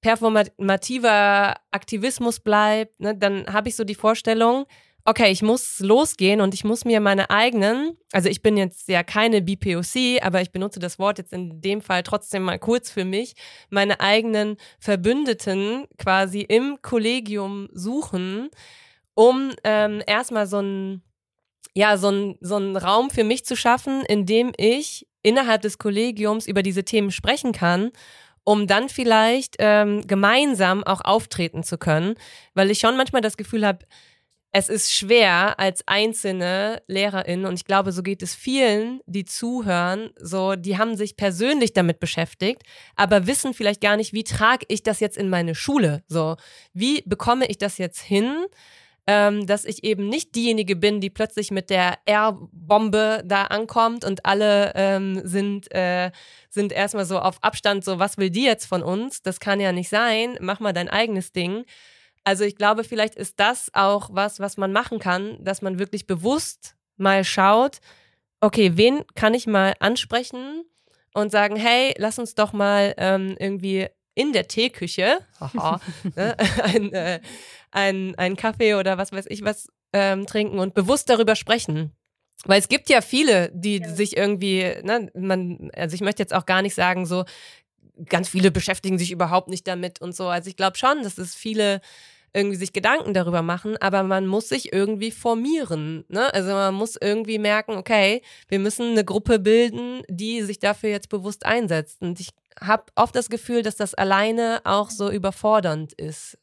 performativer Aktivismus bleibt, ne, dann habe ich so die Vorstellung, okay, ich muss losgehen und ich muss mir meine eigenen, also ich bin jetzt ja keine BPOC, aber ich benutze das Wort jetzt in dem Fall trotzdem mal kurz für mich, meine eigenen Verbündeten quasi im Kollegium suchen, um ähm, erstmal so ein ja, so ein, so ein Raum für mich zu schaffen, in dem ich innerhalb des Kollegiums über diese Themen sprechen kann um dann vielleicht ähm, gemeinsam auch auftreten zu können, weil ich schon manchmal das Gefühl habe, es ist schwer als einzelne Lehrerin und ich glaube, so geht es vielen, die zuhören, so, die haben sich persönlich damit beschäftigt, aber wissen vielleicht gar nicht, wie trage ich das jetzt in meine Schule? So, wie bekomme ich das jetzt hin? Ähm, dass ich eben nicht diejenige bin, die plötzlich mit der R-Bombe da ankommt und alle ähm, sind, äh, sind erstmal so auf Abstand, so was will die jetzt von uns? Das kann ja nicht sein, mach mal dein eigenes Ding. Also ich glaube, vielleicht ist das auch was, was man machen kann, dass man wirklich bewusst mal schaut, okay, wen kann ich mal ansprechen und sagen, hey, lass uns doch mal ähm, irgendwie in der Teeküche haha, ne, ein, äh, ein, ein Kaffee oder was weiß ich was ähm, trinken und bewusst darüber sprechen. Weil es gibt ja viele, die ja. sich irgendwie, ne, man, also ich möchte jetzt auch gar nicht sagen, so ganz viele beschäftigen sich überhaupt nicht damit und so. Also ich glaube schon, dass es viele irgendwie sich Gedanken darüber machen, aber man muss sich irgendwie formieren. Ne? Also man muss irgendwie merken, okay, wir müssen eine Gruppe bilden, die sich dafür jetzt bewusst einsetzt. Und ich habe oft das Gefühl, dass das alleine auch so überfordernd ist.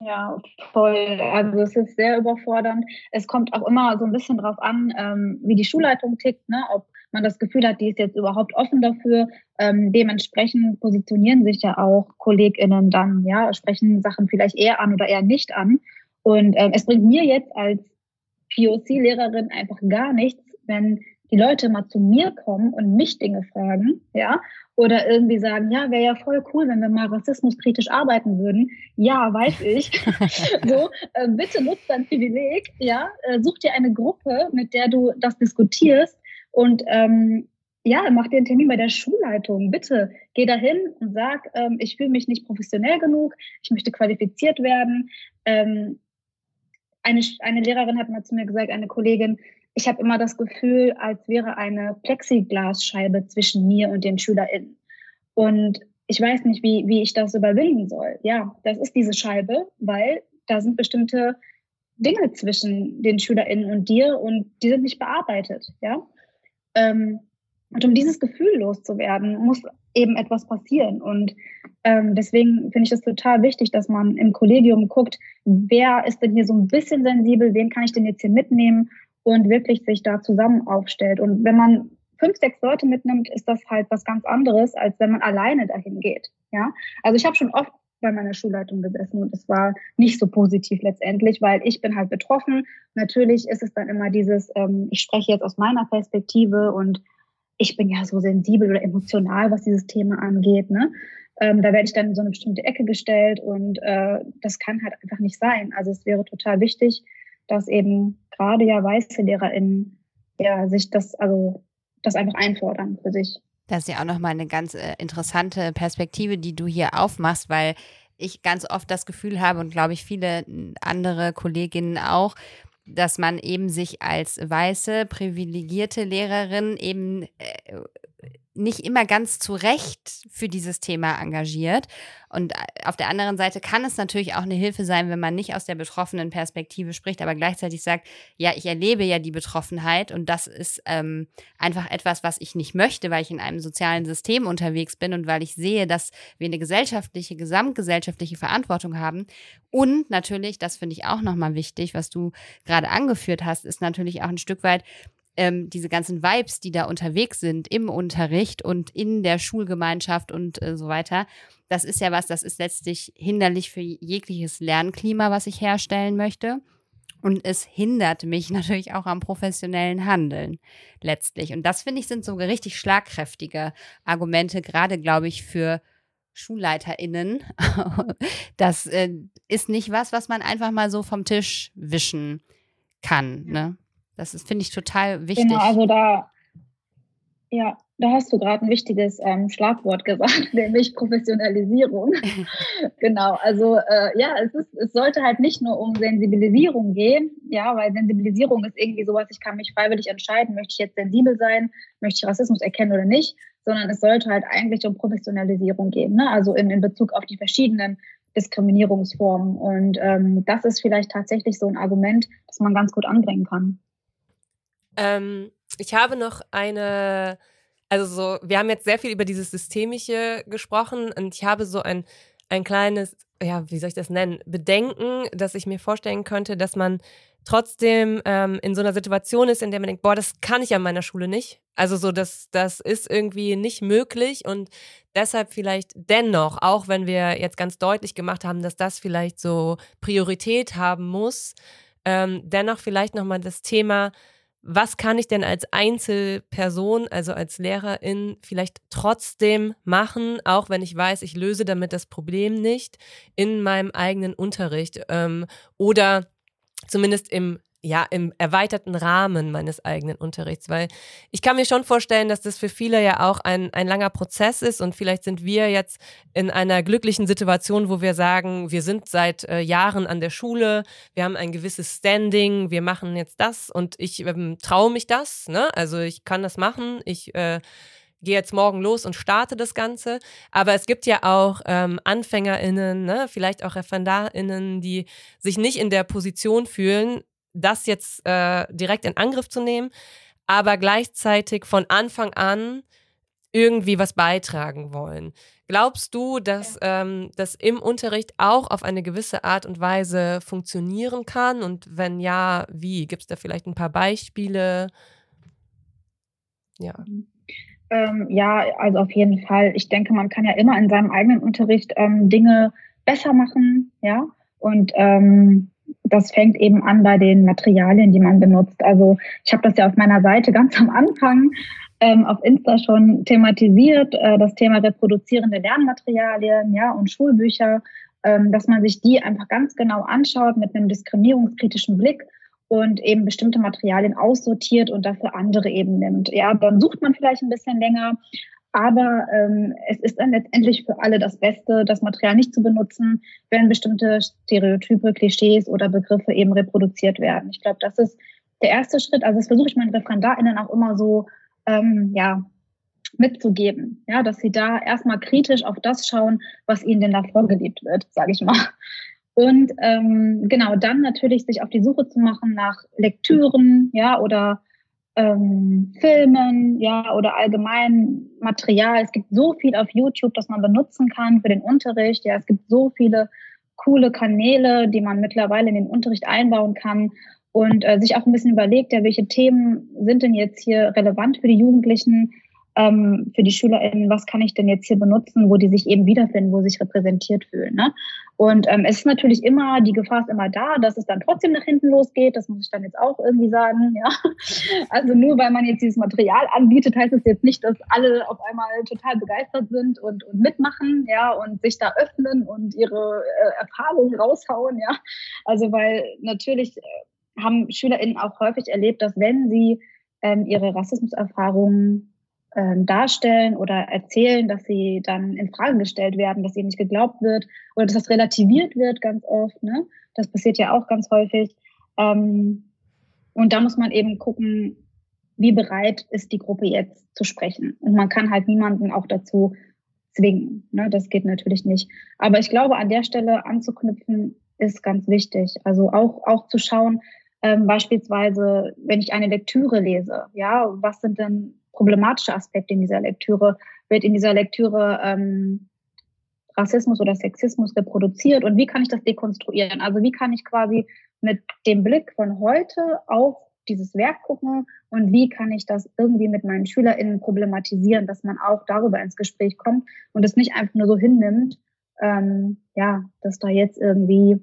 Ja, voll. Also es ist sehr überfordernd. Es kommt auch immer so ein bisschen drauf an, ähm, wie die Schulleitung tickt, ne? ob man das Gefühl hat, die ist jetzt überhaupt offen dafür. Ähm, dementsprechend positionieren sich ja auch KollegInnen dann, ja, sprechen Sachen vielleicht eher an oder eher nicht an. Und ähm, es bringt mir jetzt als POC-Lehrerin einfach gar nichts, wenn die Leute mal zu mir kommen und mich Dinge fragen, ja, oder irgendwie sagen, ja, wäre ja voll cool, wenn wir mal rassismuskritisch arbeiten würden. Ja, weiß ich. so, äh, bitte nutzt dein Privileg, ja, äh, such dir eine Gruppe, mit der du das diskutierst und ähm, ja, mach dir einen Termin bei der Schulleitung. Bitte geh dahin und sag, ähm, ich fühle mich nicht professionell genug, ich möchte qualifiziert werden. Ähm, eine, eine Lehrerin hat mal zu mir gesagt, eine Kollegin, ich habe immer das Gefühl, als wäre eine Plexiglasscheibe zwischen mir und den SchülerInnen. Und ich weiß nicht, wie, wie ich das überwinden soll. Ja, das ist diese Scheibe, weil da sind bestimmte Dinge zwischen den SchülerInnen und dir und die sind nicht bearbeitet. Ja. Ähm, und um dieses Gefühl loszuwerden, muss eben etwas passieren. Und ähm, deswegen finde ich es total wichtig, dass man im Kollegium guckt, wer ist denn hier so ein bisschen sensibel, wen kann ich denn jetzt hier mitnehmen und wirklich sich da zusammen aufstellt. Und wenn man fünf, sechs Leute mitnimmt, ist das halt was ganz anderes, als wenn man alleine dahin geht. Ja, also ich habe schon oft bei meiner Schulleitung gesessen und es war nicht so positiv letztendlich, weil ich bin halt betroffen. Natürlich ist es dann immer dieses, ähm, ich spreche jetzt aus meiner Perspektive und ich bin ja so sensibel oder emotional, was dieses Thema angeht. Ne? Ähm, da werde ich dann in so eine bestimmte Ecke gestellt und äh, das kann halt einfach nicht sein. Also es wäre total wichtig, dass eben gerade ja weiße LehrerInnen ja sich das, also das einfach einfordern für sich. Das ist ja auch nochmal eine ganz äh, interessante Perspektive, die du hier aufmachst, weil ich ganz oft das Gefühl habe und glaube ich viele andere Kolleginnen auch, dass man eben sich als weiße, privilegierte Lehrerin eben äh, nicht immer ganz zu Recht für dieses Thema engagiert. Und äh, auf der anderen Seite kann es natürlich auch eine Hilfe sein, wenn man nicht aus der betroffenen Perspektive spricht, aber gleichzeitig sagt, ja, ich erlebe ja die Betroffenheit und das ist ähm, einfach etwas, was ich nicht möchte, weil ich in einem sozialen System unterwegs bin und weil ich sehe, dass wir eine gesellschaftliche, gesamtgesellschaftliche Verantwortung haben. Und natürlich, das finde ich auch nochmal wichtig, was du gerade angeführt hast, ist natürlich auch ein Stück weit, ähm, diese ganzen Vibes, die da unterwegs sind im Unterricht und in der Schulgemeinschaft und äh, so weiter, das ist ja was, das ist letztlich hinderlich für jegliches Lernklima, was ich herstellen möchte. Und es hindert mich natürlich auch am professionellen Handeln letztlich. Und das finde ich sind so richtig schlagkräftige Argumente, gerade glaube ich für SchulleiterInnen. das äh, ist nicht was, was man einfach mal so vom Tisch wischen kann. Ne? Das ist, finde ich, total wichtig. Genau, also da, ja, da hast du gerade ein wichtiges ähm, Schlagwort gesagt, nämlich Professionalisierung. genau, also äh, ja, es, ist, es sollte halt nicht nur um Sensibilisierung gehen, ja, weil Sensibilisierung ist irgendwie sowas, ich kann mich freiwillig entscheiden, möchte ich jetzt sensibel sein, möchte ich Rassismus erkennen oder nicht, sondern es sollte halt eigentlich um Professionalisierung gehen, ne? also in, in Bezug auf die verschiedenen Diskriminierungsformen. Und ähm, das ist vielleicht tatsächlich so ein Argument, das man ganz gut anbringen kann. Ähm, ich habe noch eine also so, wir haben jetzt sehr viel über dieses Systemische gesprochen und ich habe so ein, ein kleines, ja, wie soll ich das nennen, Bedenken, dass ich mir vorstellen könnte, dass man trotzdem ähm, in so einer Situation ist, in der man denkt, boah, das kann ich an meiner Schule nicht. Also so, das, das ist irgendwie nicht möglich und deshalb vielleicht dennoch, auch wenn wir jetzt ganz deutlich gemacht haben, dass das vielleicht so Priorität haben muss, ähm, dennoch vielleicht nochmal das Thema was kann ich denn als Einzelperson, also als Lehrerin, vielleicht trotzdem machen, auch wenn ich weiß, ich löse damit das Problem nicht in meinem eigenen Unterricht ähm, oder zumindest im ja, im erweiterten Rahmen meines eigenen Unterrichts, weil ich kann mir schon vorstellen, dass das für viele ja auch ein, ein langer Prozess ist und vielleicht sind wir jetzt in einer glücklichen Situation, wo wir sagen, wir sind seit äh, Jahren an der Schule, wir haben ein gewisses Standing, wir machen jetzt das und ich ähm, traue mich das, ne? Also ich kann das machen, ich äh, gehe jetzt morgen los und starte das Ganze. Aber es gibt ja auch ähm, AnfängerInnen, ne, vielleicht auch ReferendarInnen, die sich nicht in der Position fühlen, das jetzt äh, direkt in Angriff zu nehmen, aber gleichzeitig von Anfang an irgendwie was beitragen wollen. Glaubst du, dass ähm, das im Unterricht auch auf eine gewisse Art und Weise funktionieren kann? Und wenn ja, wie? Gibt es da vielleicht ein paar Beispiele? Ja. Ähm, ja, also auf jeden Fall. Ich denke, man kann ja immer in seinem eigenen Unterricht ähm, Dinge besser machen, ja. Und ähm, das fängt eben an bei den Materialien, die man benutzt. Also ich habe das ja auf meiner Seite ganz am Anfang ähm, auf Insta schon thematisiert, äh, das Thema reproduzierende Lernmaterialien ja, und Schulbücher, ähm, dass man sich die einfach ganz genau anschaut mit einem diskriminierungskritischen Blick und eben bestimmte Materialien aussortiert und dafür andere eben nimmt. Ja, dann sucht man vielleicht ein bisschen länger, aber ähm, es ist dann letztendlich für alle das Beste, das Material nicht zu benutzen, wenn bestimmte Stereotype, Klischees oder Begriffe eben reproduziert werden. Ich glaube, das ist der erste Schritt. Also das versuche ich meinen ReferendarInnen auch immer so ähm, ja, mitzugeben. Ja, dass sie da erstmal kritisch auf das schauen, was ihnen denn da vorgelebt wird, sage ich mal. Und ähm, genau, dann natürlich sich auf die Suche zu machen nach Lektüren, ja, oder ähm, Filmen, ja, oder allgemein Material. Es gibt so viel auf YouTube, das man benutzen kann für den Unterricht. Ja, es gibt so viele coole Kanäle, die man mittlerweile in den Unterricht einbauen kann und äh, sich auch ein bisschen überlegt, ja, welche Themen sind denn jetzt hier relevant für die Jugendlichen? Ähm, für die SchülerInnen, was kann ich denn jetzt hier benutzen, wo die sich eben wiederfinden, wo sie sich repräsentiert fühlen. Ne? Und ähm, es ist natürlich immer, die Gefahr ist immer da, dass es dann trotzdem nach hinten losgeht. Das muss ich dann jetzt auch irgendwie sagen. Ja? Also nur weil man jetzt dieses Material anbietet, heißt es jetzt nicht, dass alle auf einmal total begeistert sind und, und mitmachen, ja, und sich da öffnen und ihre äh, Erfahrungen raushauen, ja. Also weil natürlich äh, haben SchülerInnen auch häufig erlebt, dass wenn sie ähm, ihre Rassismuserfahrungen ähm, darstellen oder erzählen, dass sie dann in Frage gestellt werden, dass ihnen nicht geglaubt wird oder dass das relativiert wird ganz oft. Ne? Das passiert ja auch ganz häufig. Ähm, und da muss man eben gucken, wie bereit ist die Gruppe jetzt zu sprechen. Und man kann halt niemanden auch dazu zwingen. Ne? Das geht natürlich nicht. Aber ich glaube, an der Stelle anzuknüpfen ist ganz wichtig. Also auch, auch zu schauen, ähm, beispielsweise, wenn ich eine Lektüre lese, ja, was sind denn problematische Aspekte in dieser Lektüre? Wird in dieser Lektüre ähm, Rassismus oder Sexismus reproduziert und wie kann ich das dekonstruieren? Also wie kann ich quasi mit dem Blick von heute auf dieses Werk gucken und wie kann ich das irgendwie mit meinen SchülerInnen problematisieren, dass man auch darüber ins Gespräch kommt und es nicht einfach nur so hinnimmt, ähm, ja, dass da jetzt irgendwie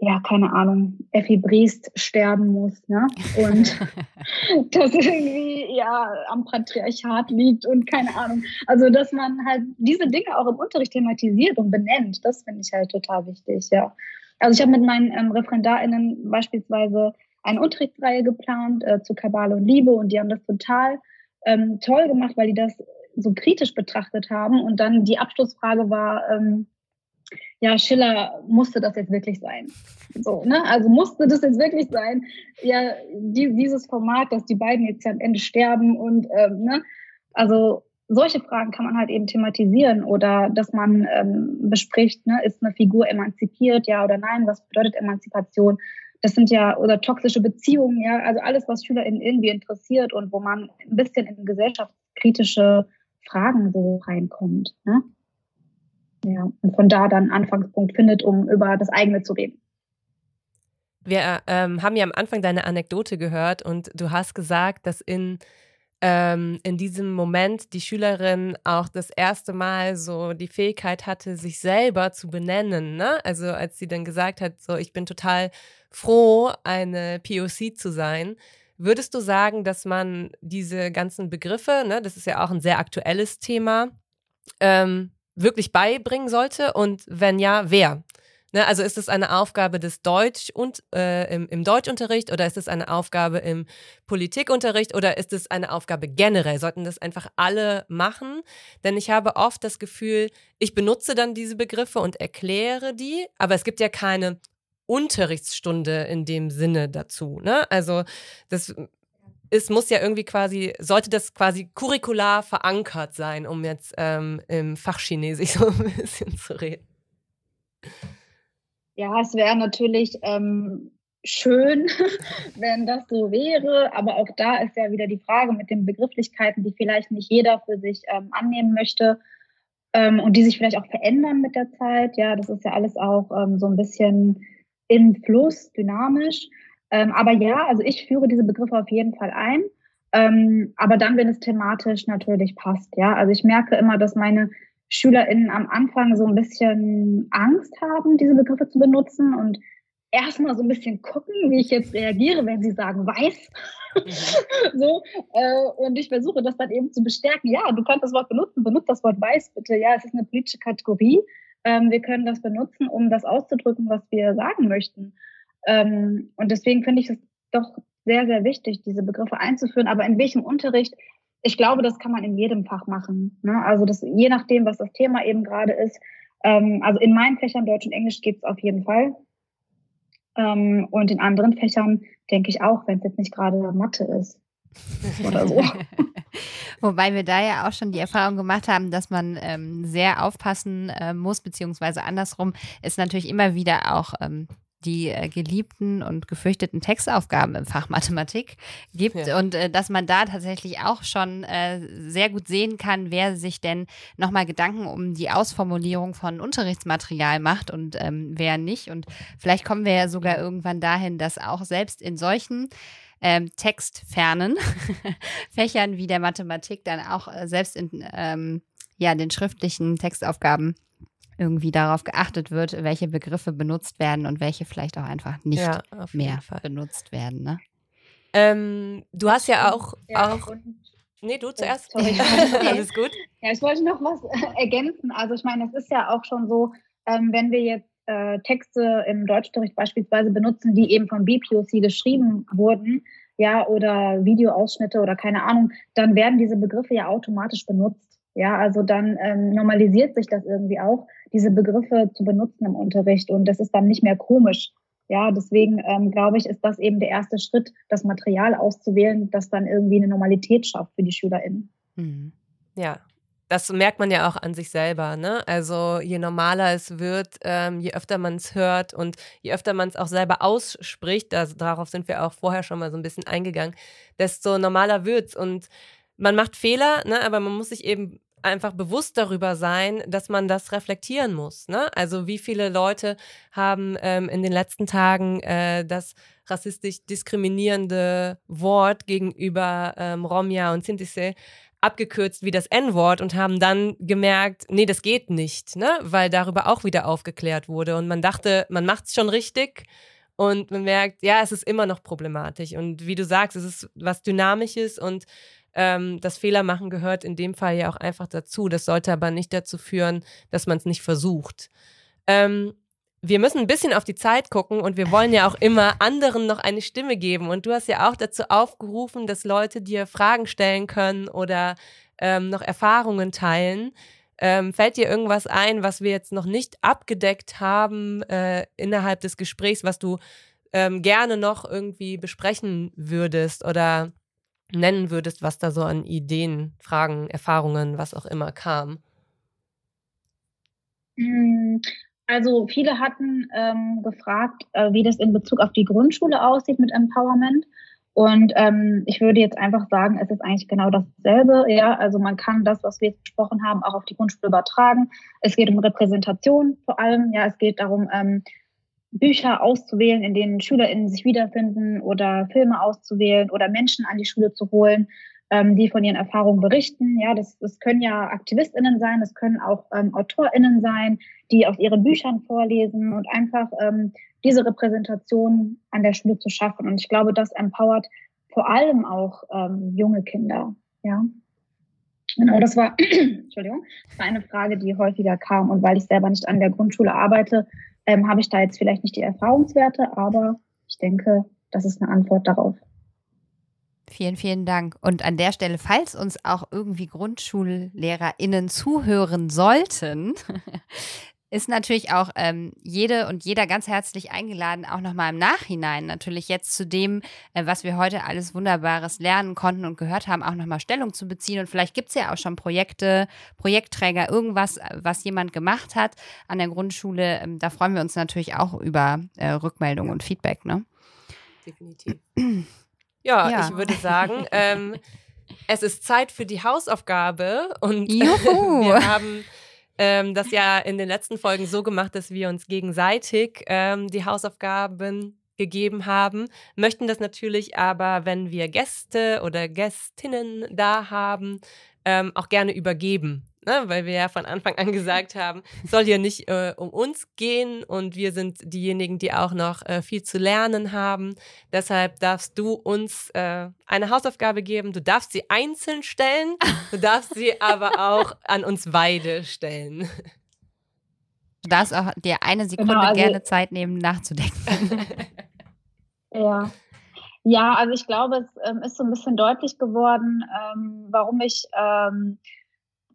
ja, keine Ahnung, Effi Briest sterben muss, ne? Und das irgendwie ja am Patriarchat liegt und keine Ahnung. Also, dass man halt diese Dinge auch im Unterricht thematisiert und benennt, das finde ich halt total wichtig, ja. Also ich habe mit meinen ähm, ReferendarInnen beispielsweise eine Unterrichtsreihe geplant äh, zu Kabale und Liebe und die haben das total ähm, toll gemacht, weil die das so kritisch betrachtet haben. Und dann die Abschlussfrage war, ähm, ja, Schiller musste das jetzt wirklich sein. So, ne? Also musste das jetzt wirklich sein? Ja, die, dieses Format, dass die beiden jetzt ja am Ende sterben und ähm, ne? also solche Fragen kann man halt eben thematisieren oder dass man ähm, bespricht, ne, ist eine Figur emanzipiert, ja oder nein, was bedeutet Emanzipation? Das sind ja, oder toxische Beziehungen, ja, also alles, was SchülerInnen irgendwie interessiert und wo man ein bisschen in gesellschaftskritische Fragen so reinkommt. Ne? Ja, und von da dann Anfangspunkt findet, um über das eigene zu reden. Wir ähm, haben ja am Anfang deine Anekdote gehört und du hast gesagt, dass in, ähm, in diesem Moment die Schülerin auch das erste Mal so die Fähigkeit hatte, sich selber zu benennen. Ne? Also als sie dann gesagt hat, so ich bin total froh, eine POC zu sein. Würdest du sagen, dass man diese ganzen Begriffe, ne, das ist ja auch ein sehr aktuelles Thema, ähm, wirklich beibringen sollte? Und wenn ja, wer? Ne, also ist es eine Aufgabe des Deutsch und äh, im, im Deutschunterricht oder ist es eine Aufgabe im Politikunterricht oder ist es eine Aufgabe generell? Sollten das einfach alle machen? Denn ich habe oft das Gefühl, ich benutze dann diese Begriffe und erkläre die, aber es gibt ja keine Unterrichtsstunde in dem Sinne dazu. Ne? Also das es muss ja irgendwie quasi, sollte das quasi curricular verankert sein, um jetzt ähm, im Fachchinesisch so ein bisschen zu reden. Ja, es wäre natürlich ähm, schön, wenn das so wäre, aber auch da ist ja wieder die Frage mit den Begrifflichkeiten, die vielleicht nicht jeder für sich ähm, annehmen möchte ähm, und die sich vielleicht auch verändern mit der Zeit. Ja, das ist ja alles auch ähm, so ein bisschen im Fluss, dynamisch. Ähm, aber ja, also ich führe diese Begriffe auf jeden Fall ein. Ähm, aber dann, wenn es thematisch natürlich passt. Ja, also ich merke immer, dass meine SchülerInnen am Anfang so ein bisschen Angst haben, diese Begriffe zu benutzen und erstmal so ein bisschen gucken, wie ich jetzt reagiere, wenn sie sagen weiß. Mhm. so, äh, und ich versuche das dann eben zu bestärken. Ja, du kannst das Wort benutzen, benutze das Wort weiß bitte. Ja, es ist eine politische Kategorie. Ähm, wir können das benutzen, um das auszudrücken, was wir sagen möchten. Ähm, und deswegen finde ich es doch sehr, sehr wichtig, diese Begriffe einzuführen. Aber in welchem Unterricht? Ich glaube, das kann man in jedem Fach machen. Ne? Also das, je nachdem, was das Thema eben gerade ist. Ähm, also in meinen Fächern Deutsch und Englisch geht es auf jeden Fall. Ähm, und in anderen Fächern denke ich auch, wenn es jetzt nicht gerade Mathe ist oder so. Wobei wir da ja auch schon die Erfahrung gemacht haben, dass man ähm, sehr aufpassen äh, muss, beziehungsweise andersrum ist natürlich immer wieder auch ähm, die äh, geliebten und gefürchteten Textaufgaben im Fach Mathematik gibt ja. und äh, dass man da tatsächlich auch schon äh, sehr gut sehen kann, wer sich denn nochmal Gedanken um die Ausformulierung von Unterrichtsmaterial macht und ähm, wer nicht. Und vielleicht kommen wir ja sogar irgendwann dahin, dass auch selbst in solchen ähm, textfernen Fächern wie der Mathematik dann auch äh, selbst in ähm, ja, den schriftlichen Textaufgaben irgendwie darauf geachtet wird, welche Begriffe benutzt werden und welche vielleicht auch einfach nicht ja, mehr benutzt werden. Ne? Ähm, du hast ja auch. Ja, auch nee, du zuerst. Sorry. Alles gut. Ja, ich wollte noch was ergänzen. Also, ich meine, es ist ja auch schon so, ähm, wenn wir jetzt äh, Texte im Deutschunterricht beispielsweise benutzen, die eben vom BPOC geschrieben wurden, ja, oder Videoausschnitte oder keine Ahnung, dann werden diese Begriffe ja automatisch benutzt. Ja, also dann ähm, normalisiert sich das irgendwie auch, diese Begriffe zu benutzen im Unterricht und das ist dann nicht mehr komisch. Ja, deswegen ähm, glaube ich, ist das eben der erste Schritt, das Material auszuwählen, das dann irgendwie eine Normalität schafft für die SchülerInnen. Mhm. Ja, das merkt man ja auch an sich selber. Ne? Also je normaler es wird, ähm, je öfter man es hört und je öfter man es auch selber ausspricht, also darauf sind wir auch vorher schon mal so ein bisschen eingegangen, desto normaler wird es. Und man macht Fehler, ne? aber man muss sich eben einfach bewusst darüber sein, dass man das reflektieren muss. Ne? Also wie viele Leute haben ähm, in den letzten Tagen äh, das rassistisch diskriminierende Wort gegenüber ähm, Romja und Sintise abgekürzt wie das N-Wort und haben dann gemerkt, nee, das geht nicht, ne? weil darüber auch wieder aufgeklärt wurde und man dachte, man macht es schon richtig und man merkt, ja, es ist immer noch problematisch und wie du sagst, es ist was Dynamisches und ähm, das Fehlermachen gehört in dem Fall ja auch einfach dazu. Das sollte aber nicht dazu führen, dass man es nicht versucht. Ähm, wir müssen ein bisschen auf die Zeit gucken und wir wollen ja auch immer anderen noch eine Stimme geben. Und du hast ja auch dazu aufgerufen, dass Leute dir Fragen stellen können oder ähm, noch Erfahrungen teilen. Ähm, fällt dir irgendwas ein, was wir jetzt noch nicht abgedeckt haben äh, innerhalb des Gesprächs, was du ähm, gerne noch irgendwie besprechen würdest oder nennen würdest, was da so an Ideen, Fragen, Erfahrungen, was auch immer kam? Hm, also viele hatten ähm, gefragt, äh, wie das in Bezug auf die Grundschule aussieht mit Empowerment. Und ähm, ich würde jetzt einfach sagen, es ist eigentlich genau dasselbe. Ja, also man kann das, was wir jetzt besprochen haben, auch auf die Grundschule übertragen. Es geht um Repräsentation vor allem. Ja, es geht darum, ähm, Bücher auszuwählen, in denen SchülerInnen sich wiederfinden oder Filme auszuwählen oder Menschen an die Schule zu holen, ähm, die von ihren Erfahrungen berichten. Ja, das, das können ja AktivistInnen sein, das können auch ähm, AutorInnen sein, die aus ihren Büchern vorlesen und einfach ähm, diese Repräsentation an der Schule zu schaffen. Und ich glaube, das empowert vor allem auch ähm, junge Kinder. Ja. Genau, das war, Entschuldigung, das war eine Frage, die häufiger kam. Und weil ich selber nicht an der Grundschule arbeite, ähm, habe ich da jetzt vielleicht nicht die Erfahrungswerte, aber ich denke, das ist eine Antwort darauf. Vielen, vielen Dank. Und an der Stelle, falls uns auch irgendwie GrundschullehrerInnen zuhören sollten, ist natürlich auch ähm, jede und jeder ganz herzlich eingeladen, auch nochmal im Nachhinein natürlich jetzt zu dem, äh, was wir heute alles Wunderbares lernen konnten und gehört haben, auch nochmal Stellung zu beziehen. Und vielleicht gibt es ja auch schon Projekte, Projektträger, irgendwas, äh, was jemand gemacht hat an der Grundschule. Ähm, da freuen wir uns natürlich auch über äh, Rückmeldung und Feedback. Ne? Definitiv. Ja, ja. ich würde sagen, ähm, es ist Zeit für die Hausaufgabe und wir haben ähm, das ja in den letzten Folgen so gemacht, dass wir uns gegenseitig ähm, die Hausaufgaben gegeben haben, möchten das natürlich aber, wenn wir Gäste oder Gästinnen da haben, ähm, auch gerne übergeben ne? weil wir ja von Anfang an gesagt haben, es soll hier nicht äh, um uns gehen und wir sind diejenigen, die auch noch äh, viel zu lernen haben. Deshalb darfst du uns äh, eine Hausaufgabe geben. Du darfst sie einzeln stellen, du darfst sie aber auch an uns beide stellen. Du darfst auch dir eine Sekunde genau, also gerne Zeit nehmen, nachzudenken. ja. Ja, also ich glaube, es ähm, ist so ein bisschen deutlich geworden, ähm, warum ich ähm,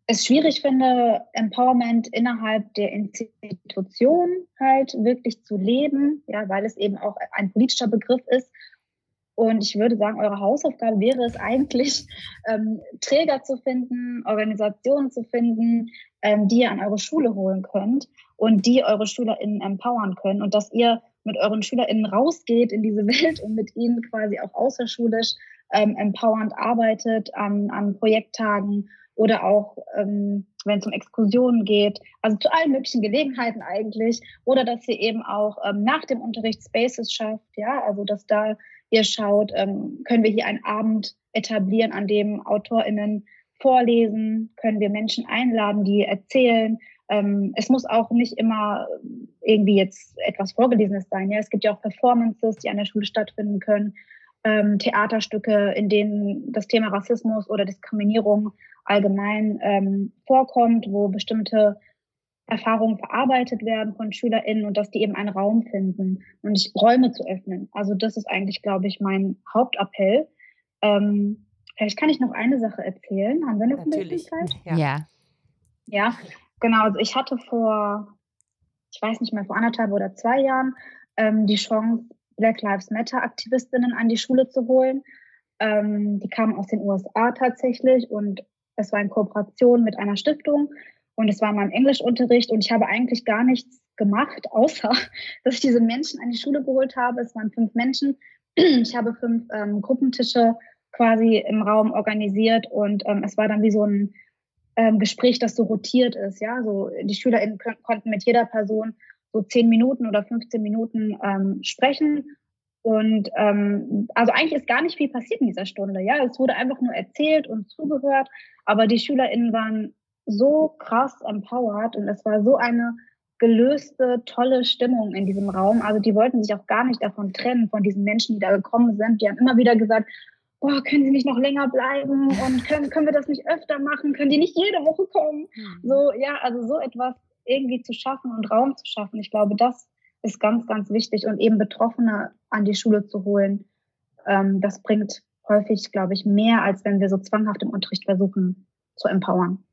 es schwierig finde, Empowerment innerhalb der Institution halt wirklich zu leben, ja, weil es eben auch ein politischer Begriff ist. Und ich würde sagen, eure Hausaufgabe wäre es eigentlich, ähm, Träger zu finden, Organisationen zu finden, ähm, die ihr an eure Schule holen könnt und die eure SchülerInnen empowern können und dass ihr mit euren SchülerInnen rausgeht in diese Welt und mit ihnen quasi auch außerschulisch ähm, empowernd arbeitet an, an Projekttagen oder auch, ähm, wenn es um Exkursionen geht, also zu allen möglichen Gelegenheiten eigentlich, oder dass ihr eben auch ähm, nach dem Unterricht Spaces schafft, ja, also dass da ihr schaut, ähm, können wir hier einen Abend etablieren, an dem AutorInnen vorlesen, können wir Menschen einladen, die erzählen. Ähm, es muss auch nicht immer irgendwie jetzt etwas Vorgelesenes sein. Ja, es gibt ja auch Performances, die an der Schule stattfinden können, ähm, Theaterstücke, in denen das Thema Rassismus oder Diskriminierung allgemein ähm, vorkommt, wo bestimmte Erfahrungen verarbeitet werden von SchülerInnen und dass die eben einen Raum finden und ich, Räume zu öffnen. Also das ist eigentlich, glaube ich, mein Hauptappell. Ähm, vielleicht kann ich noch eine Sache erzählen. Haben wir noch Natürlich. Zeit? Ja. ja. Ja, genau. Also ich hatte vor, ich weiß nicht mehr, vor anderthalb oder zwei Jahren ähm, die Chance, Black Lives Matter Aktivistinnen an die Schule zu holen. Ähm, die kamen aus den USA tatsächlich und es war in Kooperation mit einer Stiftung und es war mein Englischunterricht und ich habe eigentlich gar nichts gemacht, außer dass ich diese Menschen an die Schule geholt habe. Es waren fünf Menschen. Ich habe fünf ähm, Gruppentische quasi im Raum organisiert und ähm, es war dann wie so ein ähm, Gespräch, das so rotiert ist. Ja, so die SchülerInnen konnten mit jeder Person so zehn Minuten oder 15 Minuten ähm, sprechen und ähm, also eigentlich ist gar nicht viel passiert in dieser Stunde. Ja, es wurde einfach nur erzählt und zugehört, aber die SchülerInnen waren so krass empowered und es war so eine gelöste, tolle Stimmung in diesem Raum. Also die wollten sich auch gar nicht davon trennen, von diesen Menschen, die da gekommen sind. Die haben immer wieder gesagt, boah, können Sie nicht noch länger bleiben und können, können wir das nicht öfter machen? Können die nicht jede Woche kommen? Mhm. So, ja, also so etwas irgendwie zu schaffen und Raum zu schaffen. Ich glaube, das ist ganz, ganz wichtig und eben Betroffene an die Schule zu holen, ähm, das bringt häufig, glaube ich, mehr, als wenn wir so zwanghaft im Unterricht versuchen zu empowern.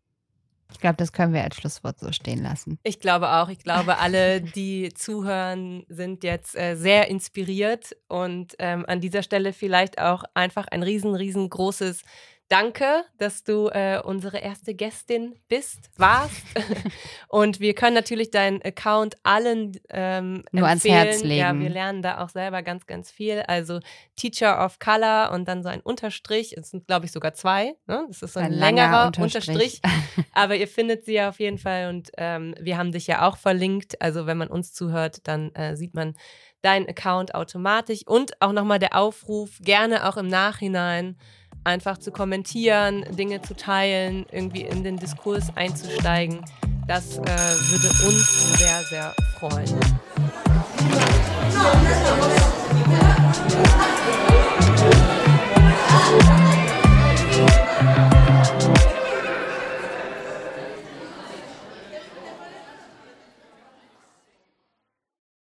Ich glaube, das können wir als Schlusswort so stehen lassen. Ich glaube auch. Ich glaube, alle, die zuhören, sind jetzt äh, sehr inspiriert und ähm, an dieser Stelle vielleicht auch einfach ein riesen, riesengroßes Danke, dass du äh, unsere erste Gästin bist, warst. und wir können natürlich deinen Account allen ähm, Nur empfehlen. ans Herz legen. Ja, wir lernen da auch selber ganz, ganz viel. Also Teacher of Color und dann so ein Unterstrich. Es sind, glaube ich, sogar zwei. Ne? Das ist so ein, Ein längerer Unterstrich. Unterstrich. Aber ihr findet sie ja auf jeden Fall und ähm, wir haben dich ja auch verlinkt. Also wenn man uns zuhört, dann äh, sieht man deinen Account automatisch. Und auch nochmal der Aufruf, gerne auch im Nachhinein einfach zu kommentieren, Dinge zu teilen, irgendwie in den Diskurs einzusteigen. Das äh, würde uns sehr, sehr freuen. Ja.